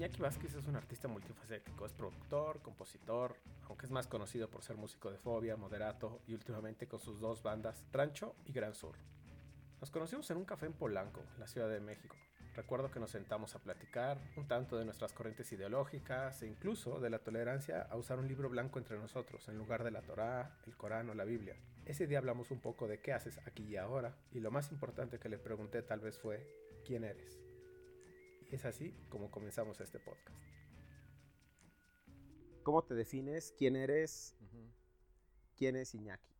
Iñaki Vázquez es un artista multifacético, es productor, compositor, aunque es más conocido por ser músico de Fobia, Moderato y últimamente con sus dos bandas Rancho y Gran Sur. Nos conocimos en un café en Polanco, la Ciudad de México. Recuerdo que nos sentamos a platicar un tanto de nuestras corrientes ideológicas e incluso de la tolerancia a usar un libro blanco entre nosotros en lugar de la Torá, el Corán o la Biblia. Ese día hablamos un poco de qué haces aquí y ahora y lo más importante que le pregunté tal vez fue ¿quién eres? Es así como comenzamos este podcast. ¿Cómo te defines? ¿Quién eres? ¿Quién es Iñaki?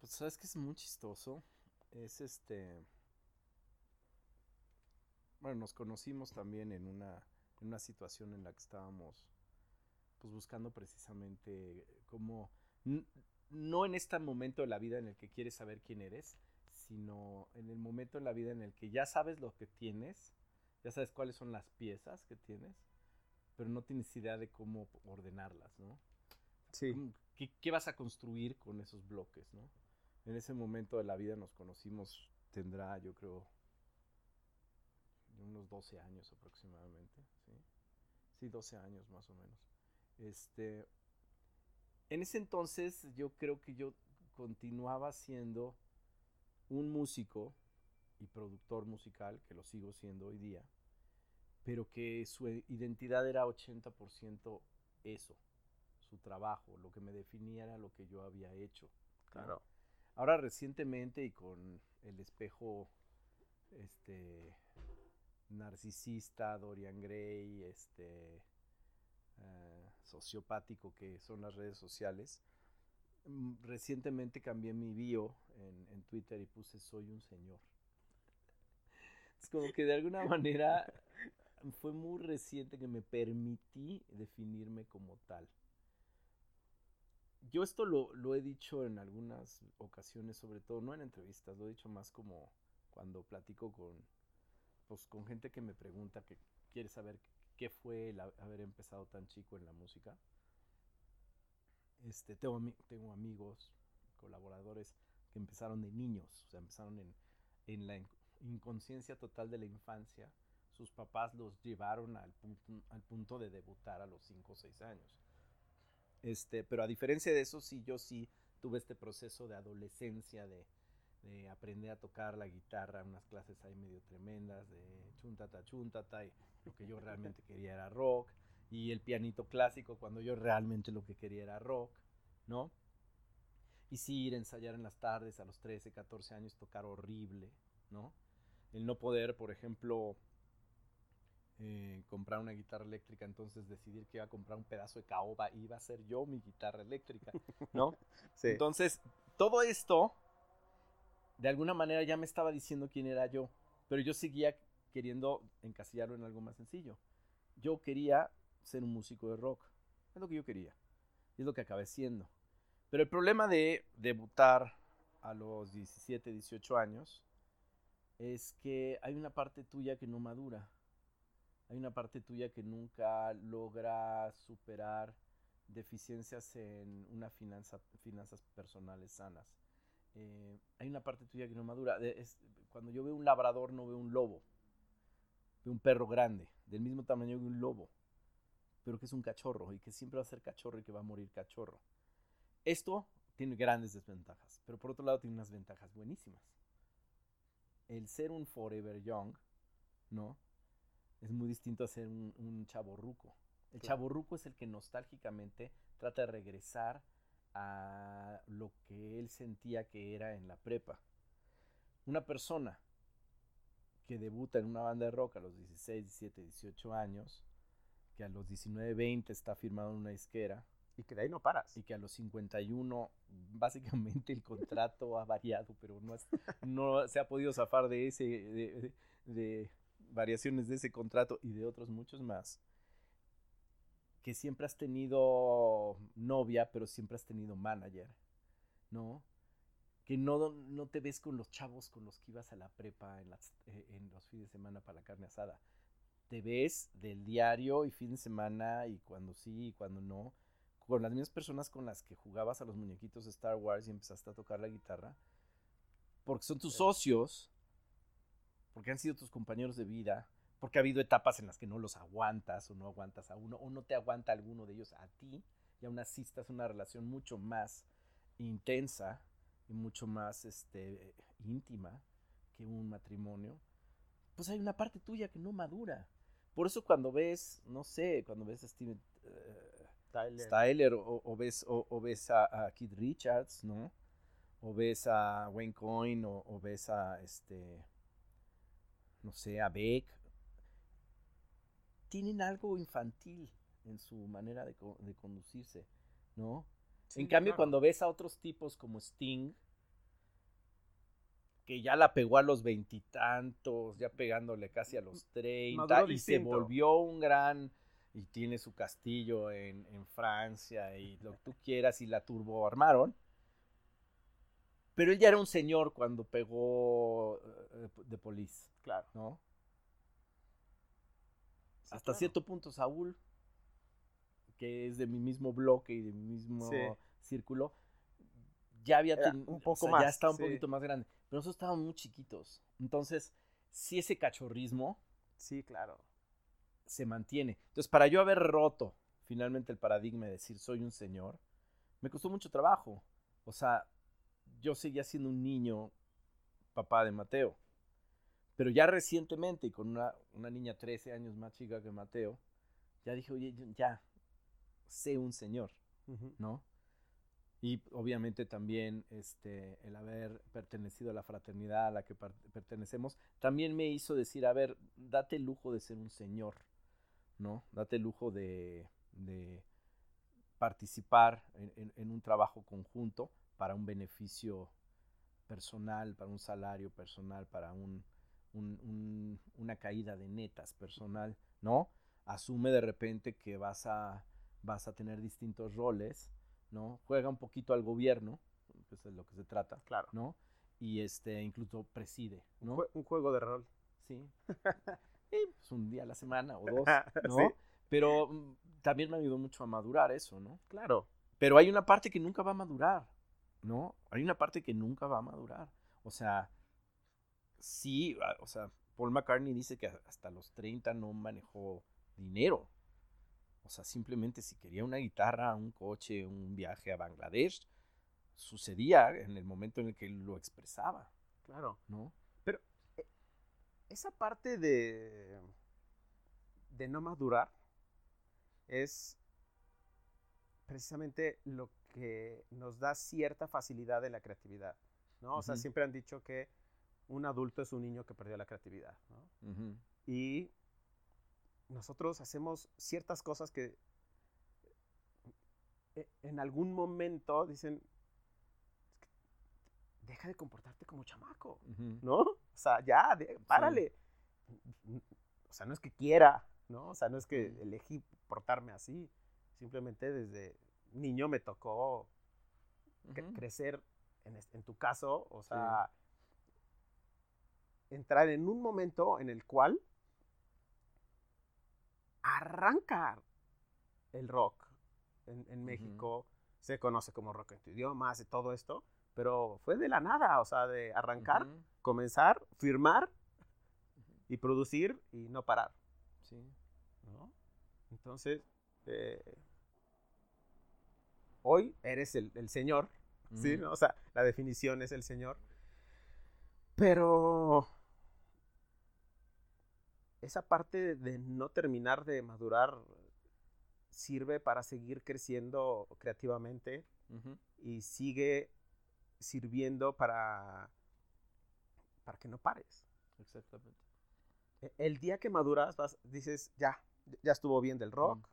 Pues sabes que es muy chistoso. Es este. Bueno, nos conocimos también en una, en una situación en la que estábamos pues buscando precisamente cómo. No en este momento de la vida en el que quieres saber quién eres, sino en el momento de la vida en el que ya sabes lo que tienes ya sabes cuáles son las piezas que tienes, pero no tienes idea de cómo ordenarlas, ¿no? Sí. ¿Qué, vas a construir con esos bloques, no? En ese momento de la vida nos conocimos, tendrá yo creo unos 12 años aproximadamente, ¿sí? Sí, 12 años más o menos. Este, en ese entonces yo creo que yo continuaba siendo un músico y productor musical, que lo sigo siendo hoy día, pero que su identidad era 80% eso, su trabajo, lo que me definía era lo que yo había hecho. Claro. Ahora recientemente y con el espejo este narcisista, Dorian Gray, este eh, sociopático que son las redes sociales, mm, recientemente cambié mi bio en, en Twitter y puse soy un señor. Como que de alguna manera fue muy reciente que me permití definirme como tal. Yo esto lo, lo, he dicho en algunas ocasiones, sobre todo, no en entrevistas, lo he dicho más como cuando platico con, pues, con gente que me pregunta, que quiere saber qué fue el haber empezado tan chico en la música. Este, tengo, tengo amigos, colaboradores que empezaron de niños, o sea, empezaron en, en la inconsciencia total de la infancia, sus papás los llevaron al punto, al punto de debutar a los 5 o 6 años. Este, pero a diferencia de eso, sí, yo sí tuve este proceso de adolescencia, de, de aprender a tocar la guitarra, unas clases ahí medio tremendas, de chuntata, chuntata, y lo que yo realmente quería era rock, y el pianito clásico cuando yo realmente lo que quería era rock, ¿no? Y sí, ir a ensayar en las tardes a los 13, 14 años, tocar horrible, ¿no? El no poder, por ejemplo, eh, comprar una guitarra eléctrica, entonces decidir que iba a comprar un pedazo de caoba y iba a ser yo mi guitarra eléctrica, ¿no? Entonces, todo esto, de alguna manera ya me estaba diciendo quién era yo, pero yo seguía queriendo encasillarlo en algo más sencillo. Yo quería ser un músico de rock, es lo que yo quería, y es lo que acabé siendo. Pero el problema de debutar a los 17, 18 años, es que hay una parte tuya que no madura. Hay una parte tuya que nunca logra superar deficiencias en una finanza, finanzas personales sanas. Eh, hay una parte tuya que no madura. Cuando yo veo un labrador no veo un lobo. Veo un perro grande, del mismo tamaño que un lobo, pero que es un cachorro y que siempre va a ser cachorro y que va a morir cachorro. Esto tiene grandes desventajas, pero por otro lado tiene unas ventajas buenísimas el ser un forever young, ¿no? Es muy distinto a ser un, un chaborruco. El chaborruco es el que nostálgicamente trata de regresar a lo que él sentía que era en la prepa. Una persona que debuta en una banda de rock a los 16, 17, 18 años, que a los 19, 20 está firmado en una disquera, que de ahí no paras. Y que a los 51, básicamente el contrato ha variado, pero no, no se ha podido zafar de ese, de, variaciones de ese contrato y de otros muchos más. Que siempre has tenido novia, pero siempre has tenido manager, ¿no? Que no, no te ves con los chavos con los que ibas a la prepa en, eh, en los fines de semana para la carne asada. Te ves del diario y fin de semana y cuando sí y cuando no con las mismas personas con las que jugabas a los muñequitos de Star Wars y empezaste a tocar la guitarra, porque son tus socios, porque han sido tus compañeros de vida, porque ha habido etapas en las que no los aguantas o no aguantas a uno o no te aguanta alguno de ellos a ti y aún así estás en una relación mucho más intensa y mucho más este, íntima que un matrimonio, pues hay una parte tuya que no madura. Por eso cuando ves, no sé, cuando ves a Steven Tyler, o, ves, o, ves a, Kid Richards, ¿no? O ves a Wayne Coyne o, ves a este, no sé, a Beck. Tienen algo infantil en su manera de, conducirse, ¿no? en cambio, cuando ves a otros tipos como Sting, que ya la pegó a los veintitantos, ya pegándole casi a los treinta, y se volvió un gran, y tiene su castillo en, Francia, y lo que tú quieras, y la turbo armaron. Pero él ya era un señor cuando pegó de eh, Police. Claro. ¿No? Hasta cierto punto, Saúl, que es de mi mismo bloque y de mi mismo círculo, ya había un poco más. Ya estaba un poquito más grande. Pero nosotros estábamos muy chiquitos. Entonces, si ese cachorrismo. Sí, claro. Se mantiene. Entonces, para yo haber roto finalmente el paradigma de decir soy un señor, me costó mucho trabajo. O sea, yo seguía siendo un niño papá de Mateo. Pero ya recientemente, y con una, una niña 13 años más chica que Mateo, ya dije, oye, ya sé un señor, ¿no? y obviamente también este, el haber pertenecido a la fraternidad a la que pertenecemos, también me hizo decir, a ver, date el lujo de ser un señor, ¿no? Date el lujo de, de participar en, un trabajo conjunto para un beneficio personal, para un salario personal, para un, una caída de netas personal, ¿no? Asume de repente que vas a, vas a tener distintos roles, ¿no? Juega un poquito al gobierno, que es de lo que se trata, claro. ¿no? Y este, incluso preside, ¿no? Un, juego de rol. Sí. pues un día a la semana o dos, ¿no? Pero mm, también me ayudó mucho a madurar eso, ¿no? Claro. Pero hay una parte que nunca va a madurar, ¿no? Hay una parte que nunca va a madurar. O sea, sí, ah, o sea, Paul McCartney dice que hasta los 30 no manejó dinero. O sea, simplemente si quería una guitarra, un coche, un viaje a Bangladesh, sucedía en el momento en el que lo expresaba. Claro. ¿No? Esa parte de, de no madurar es precisamente lo que nos da cierta facilidad de la creatividad, ¿no? O sea, siempre han dicho que un adulto es un niño que perdió la creatividad, ¿no? Y nosotros hacemos ciertas cosas que eh, en algún momento dicen, deja de comportarte como chamaco, ¿no? O sea, ya, párale. O sea, no es que quiera, ¿no? O sea, no es que elegí portarme así. Simplemente desde niño me tocó crecer, en, tu caso, o sea, entrar en un momento en el cual arranca el rock en, México. Se conoce como rock en tu idioma, hace todo esto, pero fue de la nada, o sea, de arrancar, comenzar, firmar y producir y no parar. Sí. Entonces, eh, hoy eres el, señor, ¿sí? O sea, la definición es el señor. Pero esa parte de no terminar de madurar sirve para seguir creciendo creativamente y sigue sirviendo para, para que no pares. Exactamente. E, el día que maduras, dices, ya, ya estuvo bien del rock.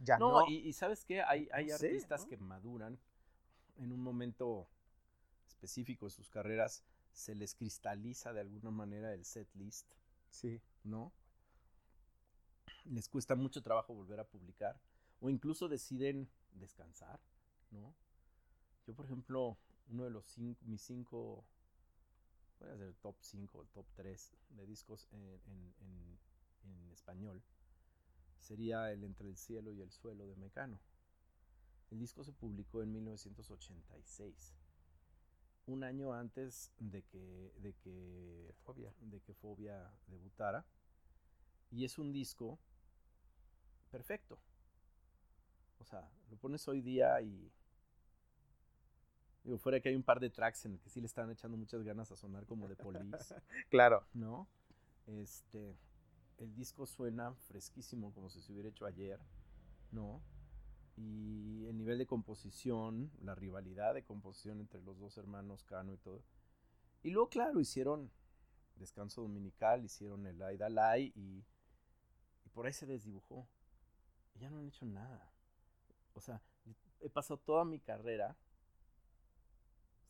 Ya no, Y, sabes qué, hay, hay artistas que maduran en un momento específico de sus carreras, se les cristaliza de alguna manera el set list Sí. ¿No? Les cuesta mucho trabajo volver a publicar o incluso deciden descansar, ¿no? Yo, por ejemplo, uno de los cinco, mis cinco, voy a hacer top 5, el top 3 de discos en, en, en, español, sería el Entre el cielo y el suelo de Mecano. El disco se publicó en 1986 un año antes de que, de que, Fobia. de que Fobia debutara. Y es un disco perfecto. O sea, lo pones hoy día y... Digo, fuera que hay un par de tracks en el que sí le están echando muchas ganas a sonar como de Police. claro. ¿No? Este, el disco suena fresquísimo como si se hubiera hecho ayer, ¿no? Y el nivel de composición, la rivalidad de composición entre los dos hermanos Cano y todo. Y luego, claro, hicieron Descanso Dominical, hicieron el Aidalai y, y por ahí se desdibujó. Y ya no han hecho nada. O sea, he pasado toda mi carrera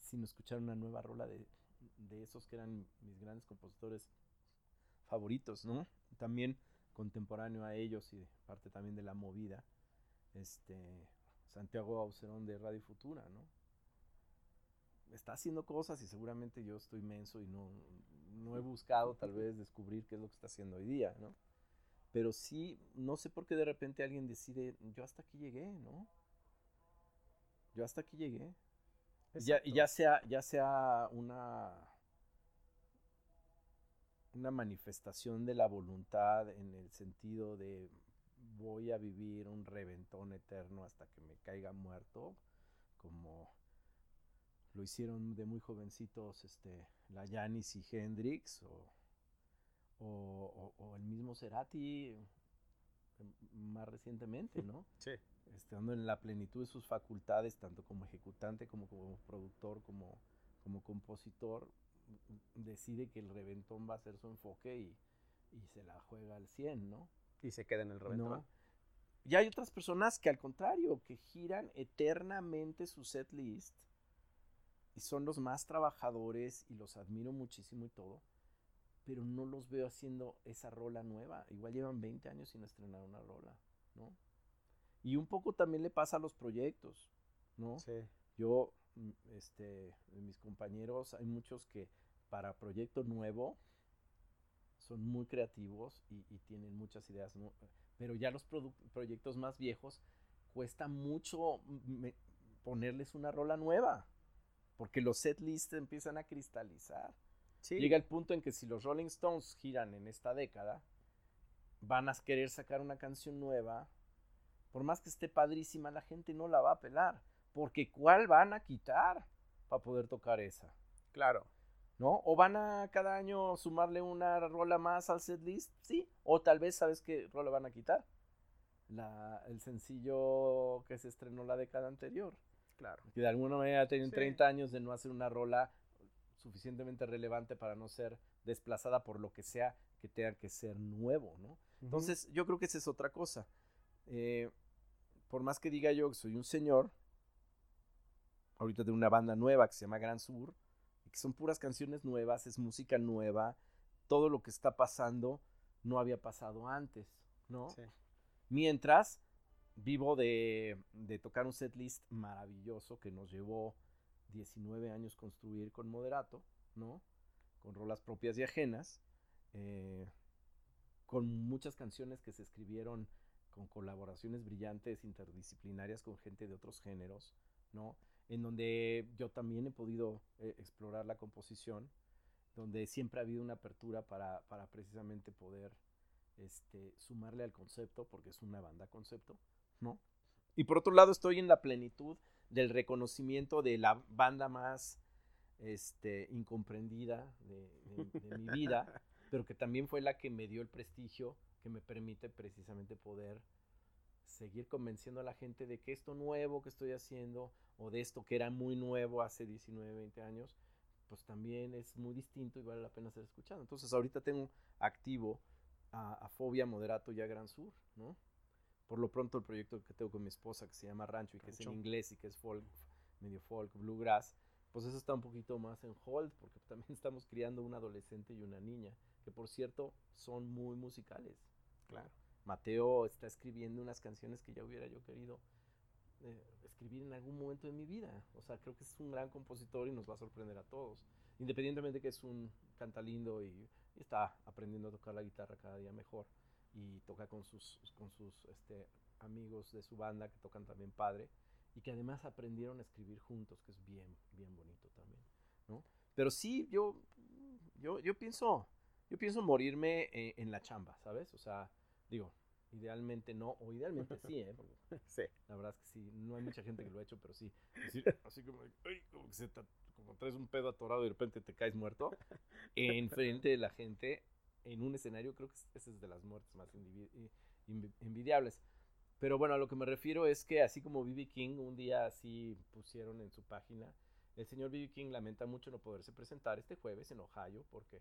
sin escuchar una nueva rola de, de esos que eran mis grandes compositores favoritos, ¿no? También contemporáneo a ellos y parte también de la movida, este, Santiago Aucerón de Radio Futura, ¿no? Está haciendo cosas y seguramente yo estoy menso y no, no he buscado tal vez descubrir qué es lo que está haciendo hoy día, ¿no? Pero sí, no sé por qué de repente alguien decide, yo hasta aquí llegué, ¿no? Yo hasta aquí llegué. Ya, ya, sea, ya sea una una manifestación de la voluntad en el sentido de voy a vivir un reventón eterno hasta que me caiga muerto, como lo hicieron de muy jovencitos este, la Janis y Hendrix, o, o, el mismo Cerati em, más recientemente, ¿no? Sí. Estando en la plenitud de sus facultades, tanto como ejecutante, como, como productor, como, como compositor, decide que el reventón va a ser su enfoque y, se la juega al 100, ¿no? Y se queda en el reventón. Y hay otras personas que al contrario, que giran eternamente su set list y son los más trabajadores y los admiro muchísimo y todo, pero no los veo haciendo esa rola nueva. Igual llevan 20 años sin estrenar una rola, ¿no? Y un poco también le pasa a los proyectos, ¿no? Sí. Yo Mm, este, mis compañeros, hay muchos que para proyecto nuevo son muy creativos y, tienen muchas ideas, pero ya los proyectos más viejos cuesta mucho ponerles una rola nueva, porque los set lists empiezan a cristalizar. Llega el punto en que si los Rolling Stones giran en esta década, van a querer sacar una canción nueva, por más que esté padrísima, la gente no la va a pelar porque ¿cuál van a quitar para poder tocar esa? Claro. ¿No? O van a cada año sumarle una rola más al set list, sí. O tal vez, ¿sabes qué rola van a quitar? La, el sencillo que se estrenó la década anterior. Claro. Que de alguna manera tienen 30 años de no hacer una rola suficientemente relevante para no ser desplazada por lo que sea que tenga que ser nuevo, ¿no? Entonces, yo creo que esa es otra cosa. Eh, por más que diga yo que soy un señor, ahorita de una banda nueva que se llama Gran Sur, que son puras canciones nuevas, es música nueva, todo lo que está pasando no había pasado antes, ¿no? Mientras vivo de, de tocar un setlist maravilloso que nos llevó 19 años construir con Moderato, ¿no? Con rolas propias y ajenas, eh, con muchas canciones que se escribieron con colaboraciones brillantes, interdisciplinarias con gente de otros géneros, ¿no? en donde yo también he podido eh, explorar la composición, donde siempre ha habido una apertura para, precisamente poder este, sumarle al concepto, porque es una banda concepto, ¿no? Y por otro lado estoy en la plenitud del reconocimiento de la banda más este, incomprendida de, de mi vida, pero que también fue la que me dio el prestigio que me permite precisamente poder seguir convenciendo a la gente de que esto nuevo que estoy haciendo o de esto que era muy nuevo hace 19, 20 años, pues también es muy distinto y vale la pena ser escuchado. Entonces ahorita tengo activo a, Fobia Moderato y a Gran Sur, ¿no? Por lo pronto el proyecto que tengo con mi esposa que se llama Rancho y que es en inglés y que es folk, medio folk, bluegrass, pues eso está un poquito más en hold porque también estamos criando un adolescente y una niña, que por cierto son muy musicales. Claro. Mateo está escribiendo unas canciones que ya hubiera yo querido eh, escribir en algún momento de mi vida. O sea, creo que es un gran compositor y nos va a sorprender a todos. Independientemente que es un canta lindo y, está aprendiendo a tocar la guitarra cada día mejor y toca con sus, con sus este, amigos de su banda que tocan también padre y que además aprendieron a escribir juntos, que es bien, bien bonito también, ¿no? Pero sí, yo, yo, yo pienso Yo pienso morirme eh, en la chamba, ¿sabes? O sea, digo, idealmente no, o idealmente sí, ¿eh? sí. La verdad es que sí, no hay mucha gente que lo ha hecho, pero sí. así como, ay, como, que se como traes un pedo atorado y de repente te caes muerto, enfrente de la gente, en un escenario, creo que esa es de las muertes más envidiables. Pero bueno, a lo que me refiero es que así como B.B. King, un día así pusieron en su página, el señor B.B. King lamenta mucho no poderse presentar este jueves en Ohio porque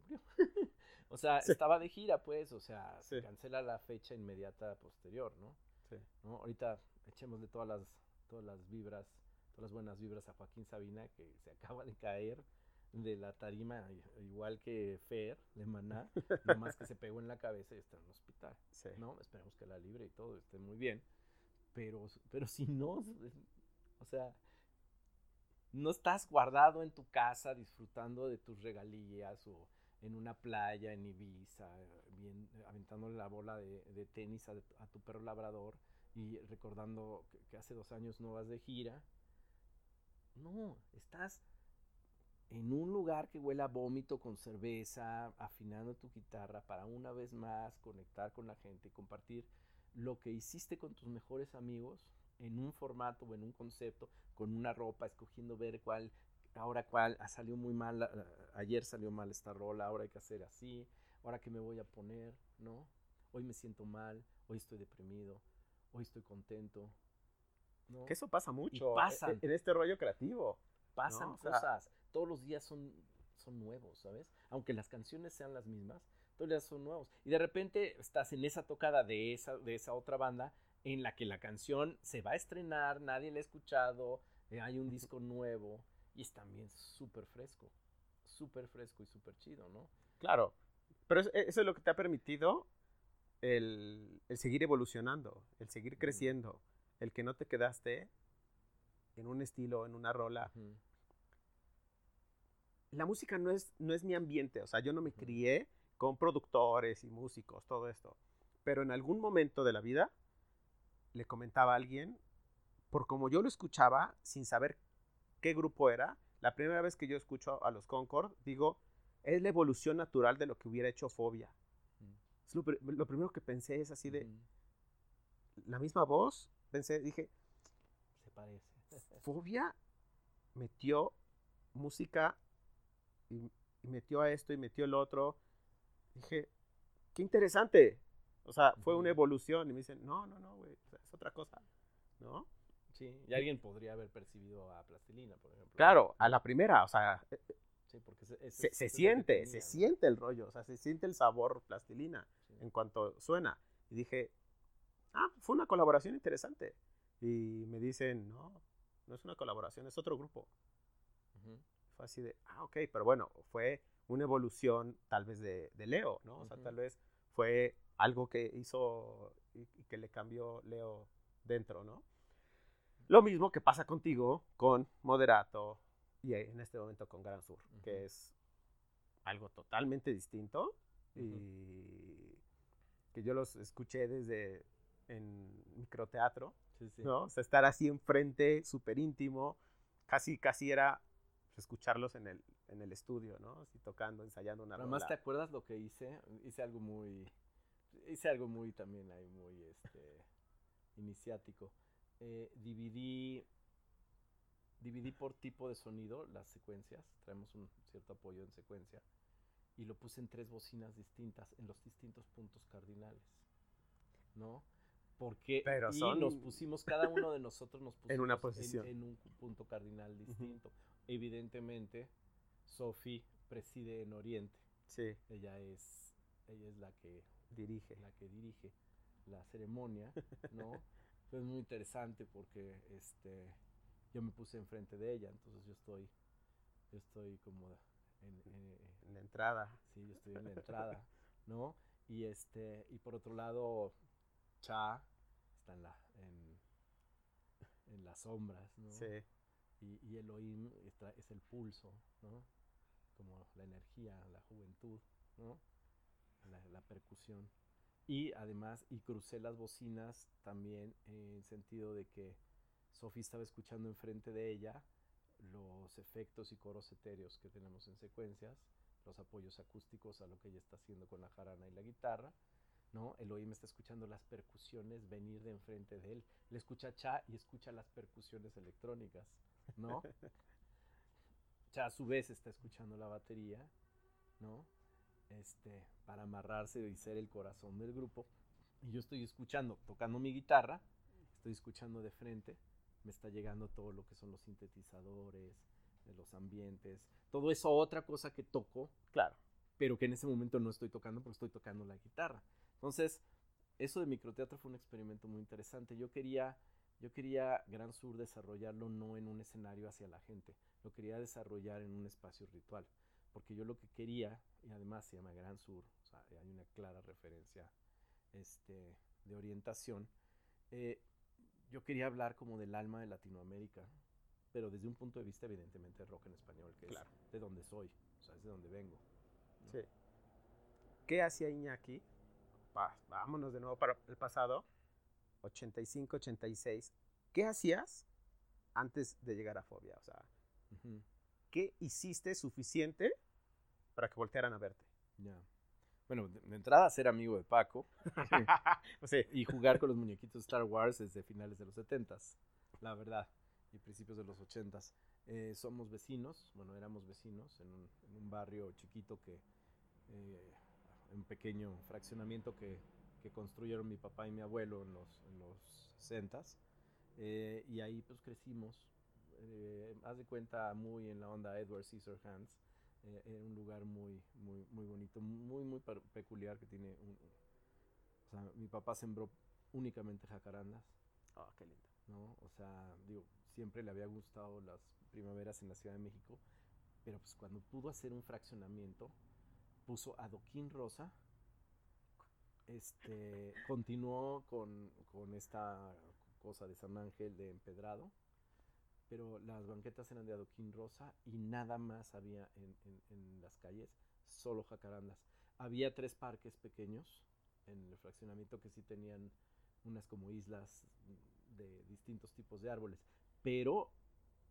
se murió. o sea, estaba de gira, pues, o sea, se cancela la fecha inmediata posterior, ¿no? Sí. ¿no? Ahorita echémosle todas las, todas las vibras, todas las buenas vibras a Joaquín Sabina, que se acaba de caer de la tarima, igual que Fer, de Maná, nomás que se pegó en la cabeza y está en el hospital. Sí. ¿no? Esperemos que la libre y todo esté muy bien. Pero, pero si no, o sea, no estás guardado en tu casa disfrutando de tus regalías o en una playa en Ibiza, bien, aventándole la bola de, tenis a, tu perro labrador y recordando que, hace dos años no vas de gira. No, estás en un lugar que huele a vómito con cerveza, afinando tu guitarra para una vez más conectar con la gente y compartir lo que hiciste con tus mejores amigos en un formato o en un concepto, con una ropa, escogiendo ver cuál, ahora cuál, ah, salió muy mal, ayer salió mal esta rola, ahora hay que hacer así, ahora que me voy a poner, ¿no? Hoy me siento mal, hoy estoy deprimido, hoy estoy contento. ¿no? Que eso pasa mucho e, e, en este rollo creativo. Pasan cosas, todos los días son, son nuevos, ¿sabes? Aunque las canciones sean las mismas, todos los días son nuevos. Y de repente estás en esa tocada de esa, de esa otra banda en la que la canción se va a estrenar, nadie la ha escuchado, eh, hay un disco nuevo y es también súper fresco, súper fresco y súper chido, ¿no? Claro, pero eso es lo que te ha permitido el, seguir evolucionando, el seguir creciendo, el que no te quedaste en un estilo, en una rola. La música no es, no es mi ambiente, o sea, yo no me crié con productores y músicos, todo esto. Pero en algún momento de la vida le comentaba a alguien, por como yo lo escuchaba, sin saber qué grupo era, la primera vez que yo escucho a los Concord, digo, es la evolución natural de lo que hubiera hecho Fobia. Mm. lo, primero que pensé es así de, la misma voz, pensé, dije, se parece. Fobia metió música y, metió a esto y metió el otro. Dije, qué interesante. O sea, fue una evolución. Y me dicen, no, no, no, güey, es otra cosa, ¿no? Sí, y alguien podría haber percibido a plastilina, por ejemplo. Claro, a la primera, o sea, eh, eh, sí, porque se, se, siente, se siente el rollo, o sea, se siente el sabor plastilina en cuanto suena. Y dije, ah, fue una colaboración interesante. Y me dicen, no, no es una colaboración, es otro grupo. Fue así de, ah, ok, pero bueno, fue una evolución tal vez de, de Leo, ¿no? O sea, tal vez fue algo que hizo y, que le cambió Leo dentro, ¿no? Lo mismo que pasa contigo con Moderato y en este momento con Gran Sur, que es algo totalmente distinto y que yo los escuché desde en microteatro, ¿no? O sea, estar así enfrente, súper íntimo, casi, casi era escucharlos en el, en el estudio, ¿no? Así tocando, ensayando una Además, ¿te acuerdas lo que hice? Hice algo muy hice algo muy también ahí, muy este, iniciático. Eh, dividí, dividí por tipo de sonido las secuencias, traemos un cierto apoyo en secuencia, y lo puse en tres bocinas distintas, en los distintos puntos cardinales, ¿no? Porque Pero y nos pusimos, cada uno de nosotros nos pusimos en, una posición. En, un punto cardinal distinto. Evidentemente, Sophie preside en Oriente. Sí. Ella es, ella es la que dirige. La que dirige la ceremonia, ¿no? Fue muy interesante porque este, yo me puse enfrente de ella, entonces yo estoy, yo estoy como en, la entrada. Sí, yo estoy en la entrada, ¿no? Y este, y por otro lado, Cha está en la, en, en las sombras, ¿no? Sí. Y, y Elohim es el pulso, ¿no? Como la energía, la juventud, ¿no? la, percusión. Y además, y crucé las bocinas también en el sentido de que Sofía estaba escuchando enfrente de ella los efectos y coros etéreos que tenemos en secuencias, los apoyos acústicos a lo que ella está haciendo con la jarana y la guitarra. ¿no? Eloy me está escuchando las percusiones venir de enfrente de él. Le escucha Cha y escucha las percusiones electrónicas, ¿no? Cha a su vez está escuchando la batería, ¿no? Este, para amarrarse y ser el corazón del grupo. Y yo estoy escuchando, tocando mi guitarra, estoy escuchando de frente, me está llegando todo lo que son los sintetizadores, de los ambientes, todo eso otra cosa que toco, Claro. pero que en ese momento no estoy tocando porque estoy tocando la guitarra. Entonces, eso de microteatro fue un experimento muy interesante. Yo quería, yo quería Gran Sur desarrollarlo no en un escenario hacia la gente, lo quería desarrollar en un espacio ritual, porque yo lo que quería, y además se llama Gran Sur, o sea, hay una clara referencia este, de orientación, eh, yo quería hablar como del alma de Latinoamérica, pero desde un punto de vista evidentemente rock en español, que Claro. es de donde soy, o sea, es de donde vengo. ¿no? Sí. ¿Qué hacía Iñaki? Va, vámonos de nuevo para el pasado. 85, 86. ¿Qué hacías antes de llegar a Fobia? O sea, ¿qué hiciste suficiente para que voltearan a verte? ya. Bueno, de, de entrada ser amigo de Paco sí. y jugar con los muñequitos de Star Wars desde finales de los 70s, la verdad, y principios de los 80s. Eh, somos vecinos, bueno, éramos vecinos en un, en un barrio chiquito que, eh, un pequeño fraccionamiento que, que construyeron mi papá y mi abuelo en los, en los 60s. eh, y ahí pues crecimos, eh, haz de cuenta muy en la onda Edward Scissorhands, eh, era un lugar muy, muy, muy bonito, muy, muy peculiar que tiene un, o sea, mi papá sembró únicamente jacarandas, Oh, qué lindo. ¿no? O sea, digo, siempre le había gustado las primaveras en la Ciudad de México, pero pues cuando pudo hacer un fraccionamiento, puso adoquín rosa, este, continuó con, con esta cosa de San Ángel de empedrado, pero las banquetas eran de adoquín rosa y nada más había en, en- en las calles, solo jacarandas. Había tres parques pequeños en el fraccionamiento que sí tenían unas como islas de distintos tipos de árboles, pero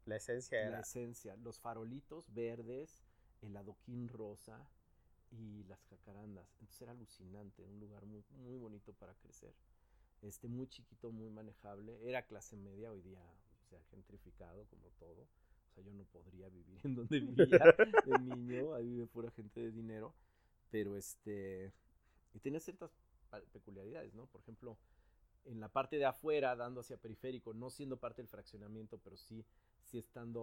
La esencia la era. esencia, los farolitos verdes, el adoquín rosa y las jacarandas. Entonces era alucinante, un lugar muy, muy bonito para crecer. Este, muy chiquito, muy manejable. Era clase media, hoy día se ha gentrificado como todo. O sea, yo no podría vivir en donde vivía de niño, ahí vive pura gente de dinero. Pero este, y tenía ciertas peculiaridades, ¿no? Por ejemplo, en la parte de afuera, dando hacia periférico, no siendo parte del fraccionamiento, pero sí sí estando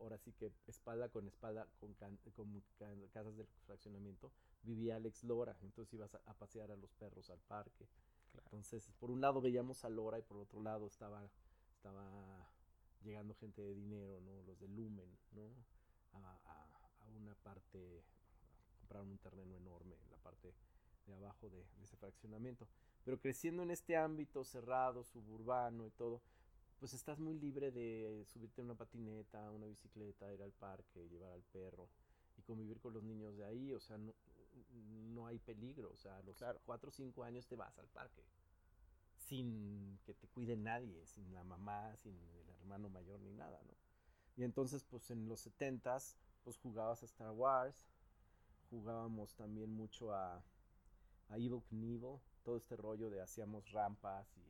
ahora sí que espalda con espalda con, can- con ca- casas del fraccionamiento, vivía Alex Lora, entonces ibas a, a pasear a los perros al parque. Claro. Entonces, por un lado veíamos a Lora y por otro lado estaba, estaba llegando gente de dinero, ¿no? Los de Lumen, ¿no? A, a- a una parte, compraron un terreno enorme en la parte de abajo de, de ese fraccionamiento. Pero creciendo en este ámbito cerrado, suburbano y todo, pues estás muy libre de subirte a una patineta, una bicicleta, ir al parque, llevar al perro y convivir con los niños de ahí. O sea, no, no hay peligro. O sea, a los Claro. 4 o 5 años te vas al parque sin que te cuide nadie, sin la mamá, sin hermano mayor ni nada, ¿no? Y entonces, pues en los 70s, pues jugabas a Star Wars, jugábamos también mucho a, a Evil Knievel, todo este rollo de hacíamos rampas y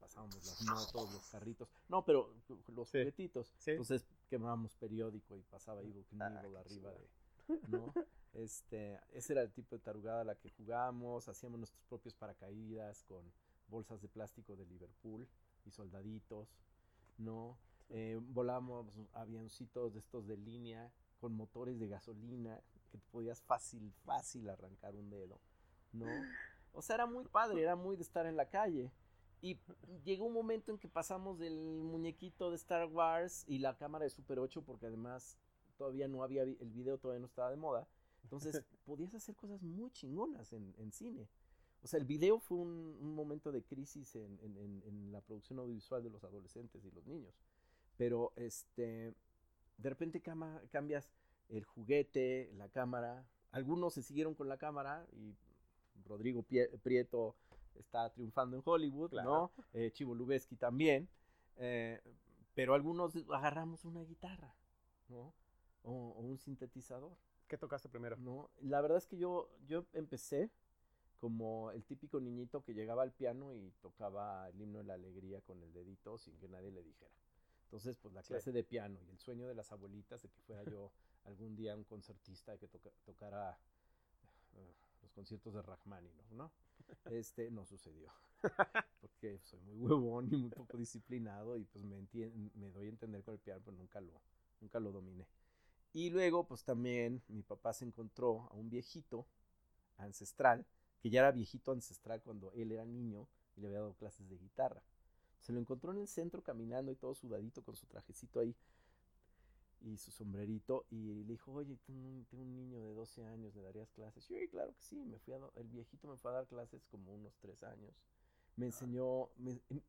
pasábamos las motos, los carritos. No, pero los Sí. juguetitos. Sí. Entonces quemábamos periódico y pasaba Evil Ah, Knievel arriba de, ¿no? Este, ese era el tipo de tarugada a la que jugábamos, hacíamos nuestros propios paracaídas con bolsas de plástico de Liverpool y soldaditos, ¿no? Eh, volábamos avioncitos de estos de línea con motores de gasolina que te podías fácil, fácil arrancar un dedo, ¿no? O sea, era muy padre, era muy de estar en la calle. Y llegó un momento en que pasamos del muñequito de Star Wars y la cámara de Super 8, porque además todavía no había, el video todavía no estaba de moda. Entonces podías hacer cosas muy chingonas en, en cine. O sea, el video fue un, un momento de crisis en, en- en- en la producción audiovisual de los adolescentes y los niños. Pero este, de repente cama- cambias el juguete, la cámara. Algunos se siguieron con la cámara y Rodrigo Prieto está triunfando en Hollywood, Claro. ¿no? Eh, Chivo Lubeski también. eh, pero algunos agarramos una guitarra, ¿no? O, o un sintetizador. ¿Qué tocaste primero? No, la verdad es que yo, yo empecé como el típico niñito que llegaba al piano y tocaba el himno de la alegría con el dedito sin que nadie le dijera. Entonces, pues la clase de piano y el sueño de las abuelitas de que fuera yo algún día un concertista y que tocara eh, los conciertos de Rachmaninoff, ¿no? Este no sucedió. Porque soy muy huevón y muy poco disciplinado y pues me, me doy a entender con el piano, pero nunca lo, nunca lo dominé. Y luego, pues también mi papá se encontró a un viejito ancestral, que ya era viejito ancestral cuando él era niño y le había dado clases de guitarra. Se lo encontró en el centro caminando y todo sudadito con su trajecito ahí y su sombrerito y le dijo, oye, tengo un, tengo un niño de 12 años, ¿le darías clases? Sí, claro que sí, me fui a, el viejito me fue a dar clases como unos 3 años. Me enseñó,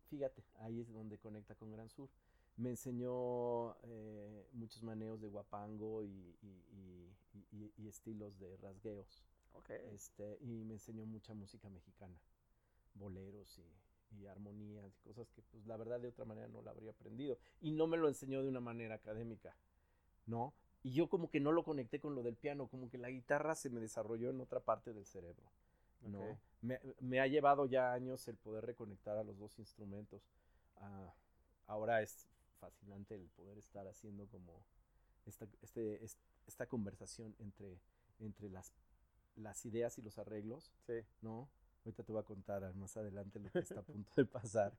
fíjate, ahí es donde conecta con Gran Sur. Me enseñó eh, muchos maneos de guapango y, y, estilos de rasgueos. Este, y me enseñó mucha música mexicana, boleros y, armonías y cosas que pues la verdad de otra manera no la habría aprendido. Y no me lo enseñó de una manera académica, ¿no? Y yo como que no lo conecté con lo del piano, como que la guitarra se me desarrolló en otra parte del cerebro, ¿no? Me, me, ha llevado ya años el poder reconectar a los dos instrumentos. Ah, ahora es fascinante el poder estar haciendo como esta, este, esta conversación entre, entre las, las ideas y los arreglos, sí. ¿no? Ahorita te voy a contar más adelante lo que está a punto de pasar,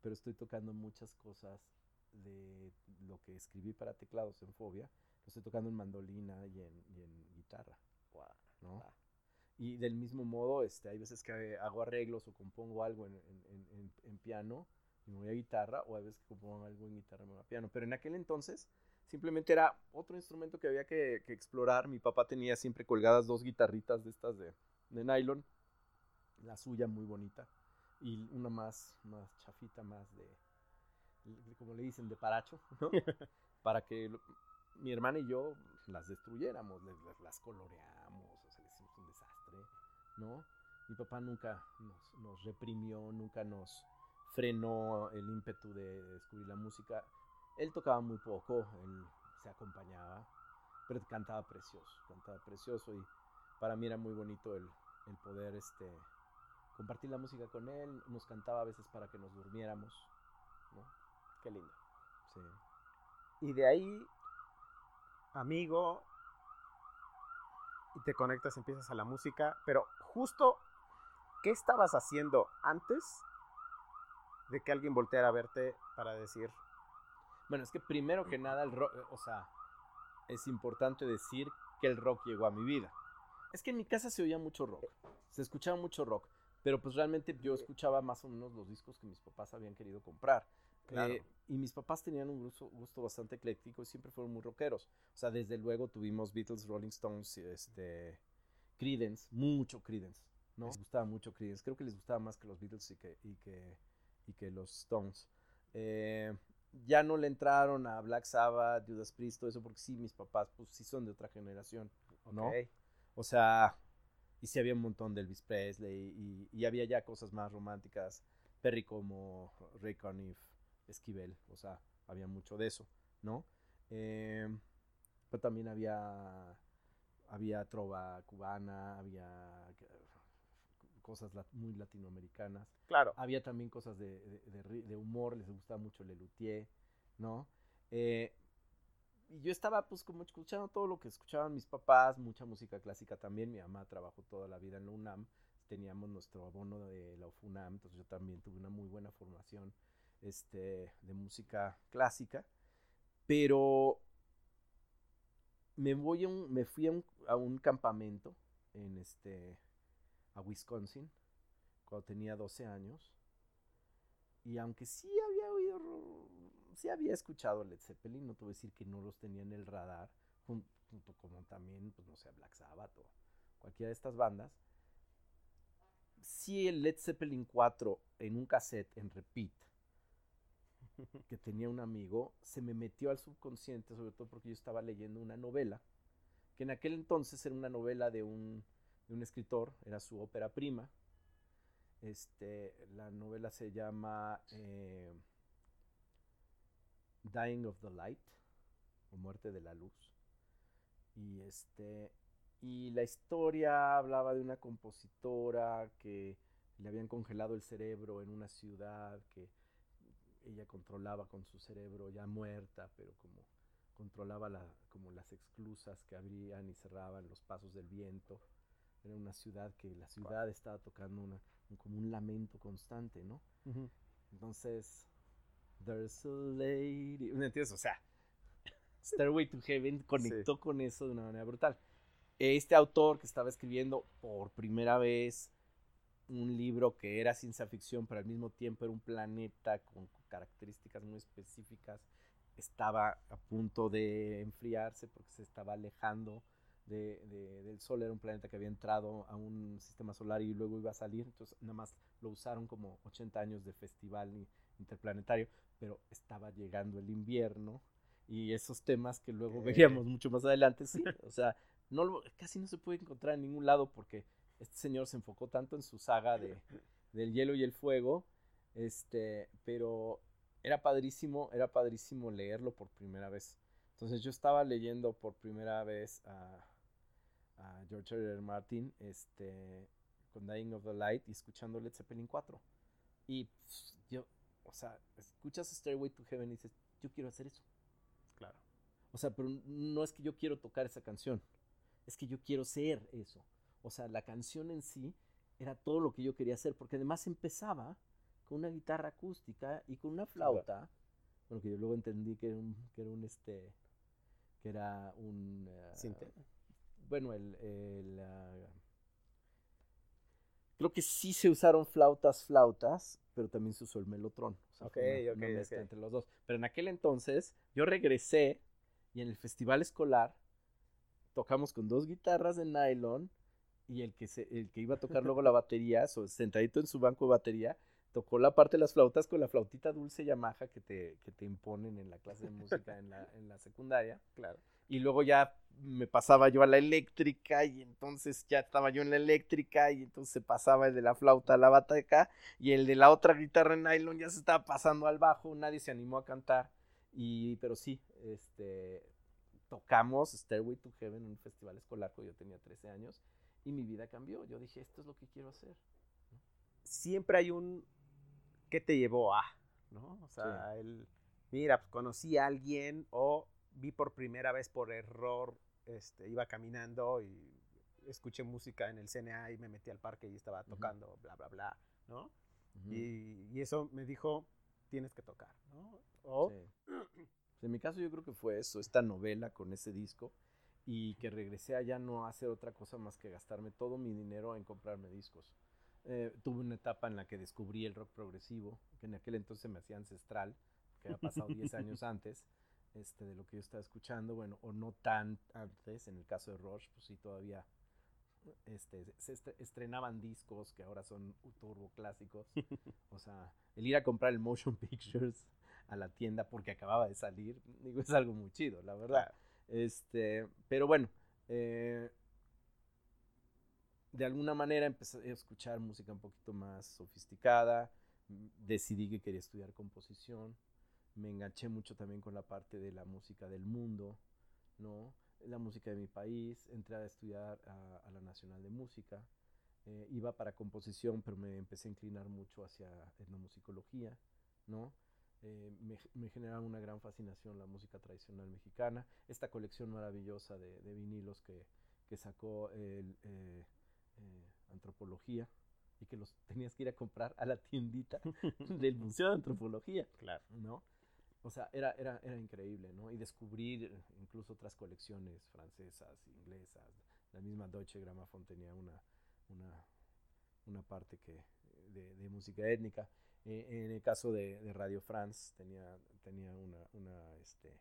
pero estoy tocando muchas cosas de lo que escribí para teclados en Fobia, lo estoy tocando en mandolina y en, y en guitarra, ¿no? Y del mismo modo, este, hay veces que hago arreglos o compongo algo en, en, en piano y me voy a guitarra, o a veces que compongo algo en guitarra y me voy a piano. Pero en aquel entonces simplemente era otro instrumento que había que, explorar. Mi papá tenía siempre colgadas dos guitarritas de estas de, de nylon, la suya muy bonita, y una más, más chafita, más de, como le dicen, de paracho, ¿no? Para que mi hermana y yo las destruyéramos, las coloreamos, o sea, le hicimos un desastre, ¿no? Mi papá nunca nos, nos reprimió, nunca nos frenó el ímpetu de descubrir la música. Él tocaba muy poco, él se acompañaba, pero cantaba precioso, cantaba precioso y para mí era muy bonito el, el poder este, compartir la música con él. Nos cantaba a veces para que nos durmiéramos, ¿no? Qué lindo. Sí. Y de ahí, amigo, y te conectas, empiezas a la música, pero justo, ¿qué estabas haciendo antes de que alguien volteara a verte para decir... Bueno, es que primero que nada el rock, o sea, es importante decir que el rock llegó a mi vida. Es que en mi casa se oía mucho rock, se escuchaba mucho rock, pero pues realmente yo escuchaba más o menos los discos que mis papás habían querido comprar. Eh, y mis papás tenían un gusto, gusto, bastante ecléctico y siempre fueron muy rockeros. O sea, desde luego tuvimos Beatles, Rolling Stones, este, Creedence, mucho Creedence, ¿no? Les gustaba mucho Creedence. Creo que les gustaba más que los Beatles y que, y que y que los Stones. Eh, ya no le entraron a Black Sabbath, Judas Priest, todo eso, porque sí, mis papás, pues sí son de otra generación, ¿no? O sea, y sí había un montón de Elvis Presley y, había ya cosas más románticas, Perry como Ray Conniff, Esquivel, o sea, había mucho de eso, ¿no? Eh, pero también había, había trova cubana, había cosas muy latinoamericanas. Claro. Había también cosas de, de, humor, les gustaba mucho Lelutier, ¿no? Eh, y yo estaba pues como escuchando todo lo que escuchaban mis papás, mucha música clásica también. Mi mamá trabajó toda la vida en la UNAM, teníamos nuestro abono de la UFUNAM, entonces yo también tuve una muy buena formación este, de música clásica. Pero me, voy me fui a un, a un campamento en este a Wisconsin cuando tenía 12 años. Y aunque sí había oído, sí había escuchado Led Zeppelin, no te voy a decir que no los tenía en el radar, junto, con también, pues no sé, Black Sabbath o cualquiera de estas bandas. Sí, el Led Zeppelin 4 en un cassette, en repeat, que tenía un amigo, se me metió al subconsciente, sobre todo porque yo estaba leyendo una novela, que en aquel entonces era una novela de un un escritor, era su ópera prima. Este, la novela se llama eh, Dying of the Light, o Muerte de la Luz. Y este, Y la historia hablaba de una compositora que le habían congelado el cerebro en una ciudad que ella controlaba con su cerebro ya muerta, pero como controlaba la, como las exclusas que abrían y cerraban los pasos del viento. Era una ciudad que la ciudad estaba tocando una, como un lamento constante, ¿no? Entonces, there's a lady. ¿Me entiendes? O sea, Stairway to Heaven conectó con eso de una manera brutal. Este autor que estaba escribiendo por primera vez un libro que era ciencia ficción, pero al mismo tiempo era un planeta con características muy específicas, estaba a punto de enfriarse porque se estaba alejando del Sol. Era un planeta que había entrado a un sistema solar y luego iba a salir. Entonces, nada más lo usaron como 80 años de festival interplanetario, pero estaba llegando el invierno y esos temas que luego veríamos mucho más adelante, sí. O sea, no casi no se puede encontrar en ningún lado porque este señor se enfocó tanto en su saga de, del hielo y el fuego, este, pero era padrísimo, era padrísimo leerlo por primera vez. Entonces yo estaba leyendo por primera vez a, George R. R. Martin, este, con Dying of the Light y escuchando Led Zeppelin 4. Y pues, yo, o sea, escuchas Stairway to Heaven y dices, yo quiero hacer eso. Claro. O sea, pero no es que yo quiero tocar esa canción, es que yo quiero ser eso. O sea, la canción en sí era todo lo que yo quería hacer, porque además empezaba con una guitarra acústica y con una flauta. Bueno, que yo luego entendí que era un, que era un este, que era un... Uh, bueno, el... el uh, creo que sí se usaron flautas, flautas, pero también se usó el melotrón. O sea, una, entre los dos. Pero en aquel entonces yo regresé y en el festival escolar tocamos con dos guitarras de nylon y el que, se, el que iba a tocar luego la batería, sentadito en su banco de batería, tocó la parte de las flautas con la flautita dulce Yamaha que te, que te imponen en la clase de música en la, en la secundaria. Claro. Y luego ya me pasaba yo a la eléctrica y entonces ya estaba yo en la eléctrica y entonces se pasaba el de la flauta a la bataca y el de la otra guitarra en nylon ya se estaba pasando al bajo, nadie se animó a cantar y pero sí, este tocamos Stairway to Heaven en un festival escolar cuando yo tenía 13 años y mi vida cambió. Yo dije, esto es lo que quiero hacer. Siempre hay un ¿qué te llevó a? ¿No? O sea, el, mira, pues conocí a alguien o vi por primera vez por error, este, iba caminando y escuché música en el CNA y me metí al parque y estaba tocando, bla, bla, bla, ¿no? y, y, eso me dijo, tienes que tocar, ¿no? O, En mi caso yo creo que fue eso, esta novela con ese disco y que regresé allá no a hacer otra cosa más que gastarme todo mi dinero en comprarme discos. Eh, tuve una etapa en la que descubrí el rock progresivo, que en aquel entonces me hacía ancestral, que había pasado 10 años antes este, de lo que yo estaba escuchando, bueno, o no tan antes, en el caso de Rush, pues sí, todavía este, se estrenaban discos que ahora son turbo clásicos. o sea, el ir a comprar el Motion Pictures a la tienda porque acababa de salir, digo, es algo muy chido, la verdad. Este, pero bueno, eh, de alguna manera empecé a escuchar música un poquito más sofisticada, decidí que quería estudiar composición, me enganché mucho también con la parte de la música del mundo, ¿no? La música de mi país, entré a estudiar a, la Nacional de Música, eh, iba para composición, pero me empecé a inclinar mucho hacia etnomusicología, ¿no? Eh, me, me generaba una gran fascinación la música tradicional mexicana, esta colección maravillosa de, vinilos que, que sacó el... Eh, eh, antropología y que los tenías que ir a comprar a la tiendita del Museo de Antropología. Claro. ¿No? O sea, era, era, era increíble, ¿no? Y descubrir incluso otras colecciones francesas, inglesas. La misma Deutsche Grammophon tenía una, una, una parte que, de, música étnica. Eh, en el caso de, Radio France tenía, tenía una, una este,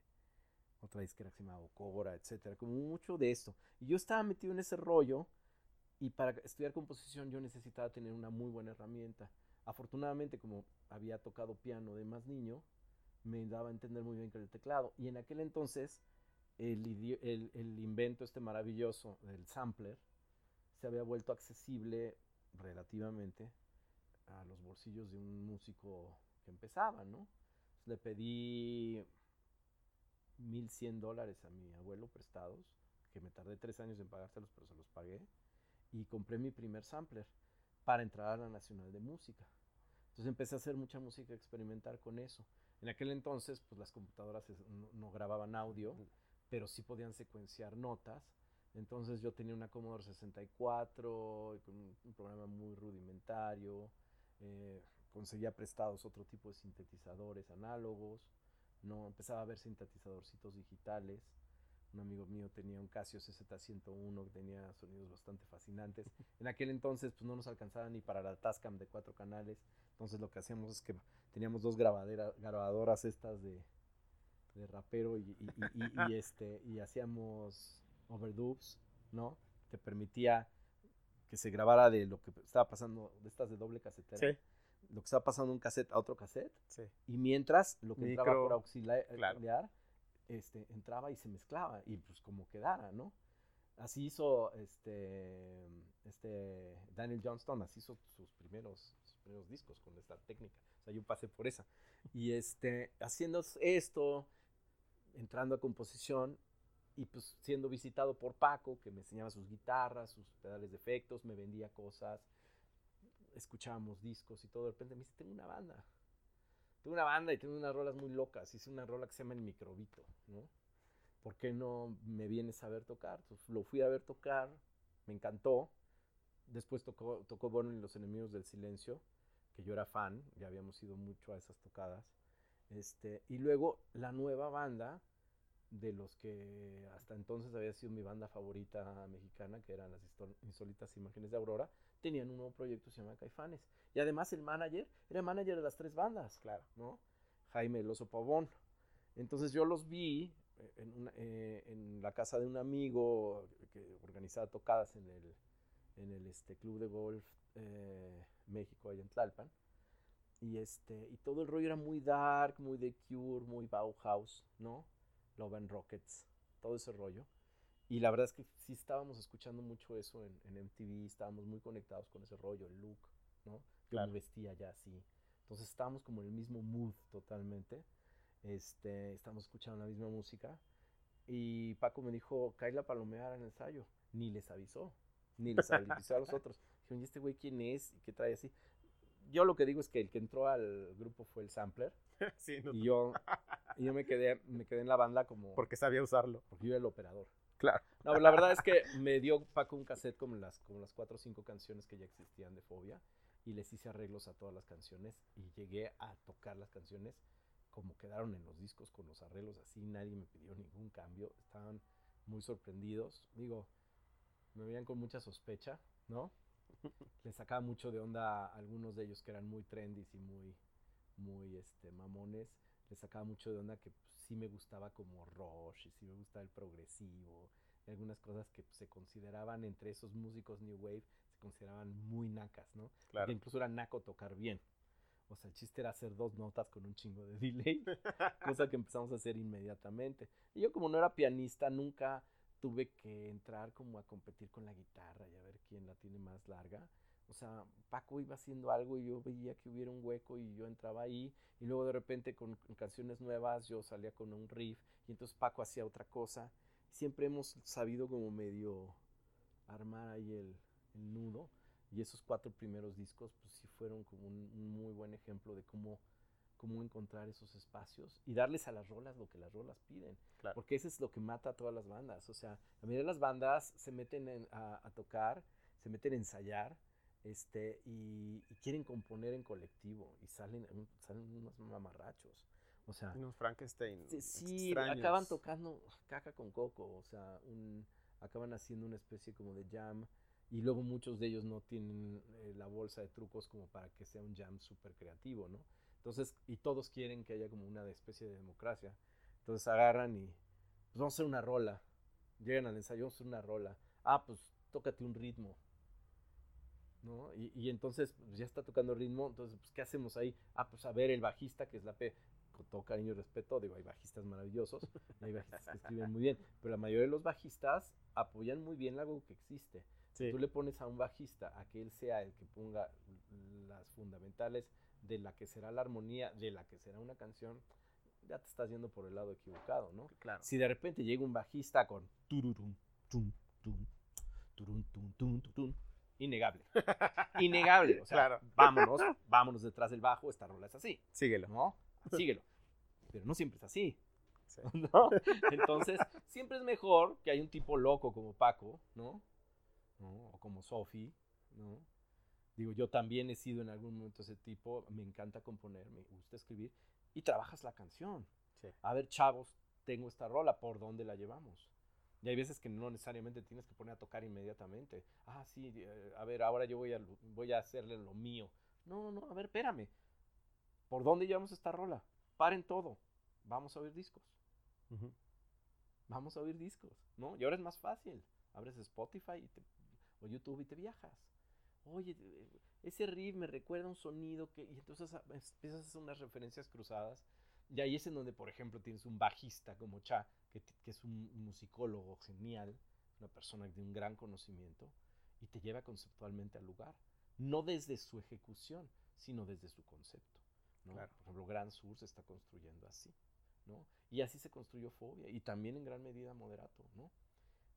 otra disquera que se llamaba Cobra, etcétera, como mucho de esto. Y yo estaba metido en ese rollo y para estudiar composición yo necesitaba tener una muy buena herramienta. Afortunadamente, como había tocado piano de más niño, me daba a entender muy bien que el teclado. Y en aquel entonces, el, invento este maravilloso del sampler se había vuelto accesible relativamente a los bolsillos de un músico que empezaba, ¿no? le pedí 1100 dólares a mi abuelo prestados que me tardé tres años en pagárselos, pero se los pagué, y compré mi primer sampler para entrar a la Nacional de Música. Entonces empecé a hacer mucha música experimental con eso. En aquel entonces, pues las computadoras no, grababan audio, pero sí podían secuenciar notas. Entonces yo tenía una Commodore 64 con un, programa muy rudimentario. Eh, conseguía prestados otro tipo de sintetizadores análogos. No, empezaba a ver sintetizadorcitos digitales. Un amigo mío tenía un Casio CZ101 que tenía sonidos bastante fascinantes. En aquel entonces pues no nos alcanzaba ni para la Tascam de cuatro canales. Entonces lo que hacíamos es que teníamos dos grabadoras estas de, de rapero y, y, este, y hacíamos overdubs, ¿no? Te permitía que se grabara de lo que estaba pasando, de estas de doble casetera. Sí. Lo que estaba pasando de un cassette a otro cassette. Sí. Y mientras lo que entraba por auxiliar, este, entraba y se mezclaba y pues como quedara, ¿no? Así hizo este, este Daniel Johnston, así hizo sus primeros, primeros discos con esta técnica. O sea, yo pasé por esa. Y este, haciendo esto, entrando a composición y pues siendo visitado por Paco, que me enseñaba sus guitarras, sus pedales de efectos, me vendía cosas, escuchábamos discos y todo. De repente me dice, tengo una banda tengo una banda y tengo unas rolas muy locas. Hice una rola que se llama El Microbito, ¿no? ¿Por qué no me vienes a ver tocar? Entonces, lo fui a ver tocar, me encantó. Después tocó, tocó Bono y los Enemigos del Silencio, que yo era fan, ya habíamos ido mucho a esas tocadas. Este, y luego la nueva banda, de los que hasta entonces había sido mi banda favorita mexicana, que eran las insólitas imágenes de Aurora, tenían un nuevo proyecto que se llama Caifanes. Y además el manager era el manager de las tres bandas, claro, ¿no? Jaime El Oso Pavón. Entonces yo los vi eh, en, eh, en, la casa de un amigo que organizaba tocadas en el, en el este, club de golf eh, México, allá en Tlalpan. Y, este, y todo el rollo era muy dark, muy The Cure, muy Bauhaus, ¿no? Love and Rockets, todo ese rollo. Y la verdad es que sí estábamos escuchando mucho eso en, en MTV, estábamos muy conectados con ese rollo, el look, ¿no? Claro. vestía ya así. Entonces estábamos como en el mismo mood totalmente. Este, estábamos escuchando la misma música. Y Paco me dijo, cae la palomera en el ensayo. Ni les avisó, ni les avisó a los otros. Dijeron, ¿y este güey quién es? ¿Y qué trae así? Yo lo que digo es que el que entró al grupo fue el sampler. sí, no. Y yo, y yo me, quedé, me quedé en la banda como... Porque sabía usarlo. Porque yo era el operador. Claro. No, la verdad es que me dio Paco un cassette como las, como las cuatro o cinco canciones que ya existían de Fobia y les hice arreglos a todas las canciones y llegué a tocar las canciones como quedaron en los discos con los arreglos así, nadie me pidió ningún cambio, estaban muy sorprendidos, digo, me veían con mucha sospecha, ¿no? Les sacaba mucho de onda a algunos de ellos que eran muy trendy y muy, muy, este, mamones, les sacaba mucho de onda que pues, sí me gustaba como Rush y sí me gustaba el progresivo, algunas cosas que pues, se consideraban entre esos músicos New Wave, se consideraban muy nacas, ¿no? Claro. incluso era naco tocar bien. O sea, el chiste era hacer dos notas con un chingo de delay, cosa que empezamos a hacer inmediatamente. Y yo como no era pianista, nunca tuve que entrar como a competir con la guitarra y a ver quién la tiene más larga. O sea, Paco iba haciendo algo y yo veía que hubiera un hueco y yo entraba ahí y luego de repente con, canciones nuevas yo salía con un riff y entonces Paco hacía otra cosa. Siempre hemos sabido como medio armar ahí el, nudo y esos cuatro primeros discos pues sí fueron como un, muy buen ejemplo de cómo, cómo encontrar esos espacios y darles a las rolas lo que las rolas piden. Porque eso es lo que mata a todas las bandas. O sea, la mayoría de las bandas se meten a, a tocar, se meten a ensayar este, y, quieren componer en colectivo y salen, salen unos mamarrachos. O sea, unos Frankenstein. Sí, acaban tocando caca con coco, o sea, un, acaban haciendo una especie como de jam y luego muchos de ellos no tienen eh, la bolsa de trucos como para que sea un jam súper creativo, ¿no? Entonces, y todos quieren que haya como una especie de democracia. Entonces agarran y, pues vamos a hacer una rola. Llegan al ensayo, vamos a hacer una rola. Ah, pues tócate un ritmo. ¿no? Y, y, entonces pues, ya está tocando ritmo, entonces, pues, ¿qué hacemos ahí? Ah, pues a ver, el bajista, que es la P, con todo cariño y respeto, digo, hay bajistas maravillosos, hay bajistas que escriben muy bien, pero la mayoría de los bajistas apoyan muy bien algo que existe. Si tú le pones a un bajista a que él sea el que ponga las fundamentales de la que será la armonía, de la que será una canción, ya te estás yendo por el lado equivocado, ¿no? Claro. Si de repente llega un bajista con tururum, tum, tum, turun, tum, tum, tum, tum. Innegable. Innegable. O sea, Claro. vámonos, vámonos detrás del bajo. Esta rola es así, Síguelo. ¿no? Síguelo. Pero no siempre es así. Sí. ¿no? Entonces, siempre es mejor que haya un tipo loco como Paco, ¿no? ¿No? O como Sofi, ¿no? Digo, yo también he sido en algún momento ese tipo, me encanta componer, me gusta escribir, y trabajas la canción. Sí. A ver, chavos, tengo esta rola, ¿por dónde la llevamos? Y hay veces que no necesariamente tienes que poner a tocar inmediatamente. Ah, sí, eh, a ver, ahora yo voy a, voy a hacerle lo mío. No, no, a ver, espérame. ¿Por dónde llevamos esta rola? Paren todo. Vamos a oír discos. Vamos a oír discos, ¿no? Y ahora es más fácil. Abres Spotify y te- o YouTube y te viajas. Oye, eh, ese riff me recuerda un sonido que... Y entonces empiezas a hacer unas referencias cruzadas. Y ahí es en donde, por ejemplo, tienes un bajista como Cha, que, que es un musicólogo genial, una persona de un gran conocimiento, y te lleva conceptualmente al lugar. No desde su ejecución, sino desde su concepto. ¿no? Claro. Por ejemplo, Gran Sur se está construyendo así. ¿no? Y así se construyó Fobia, y también en gran medida Moderato, ¿no?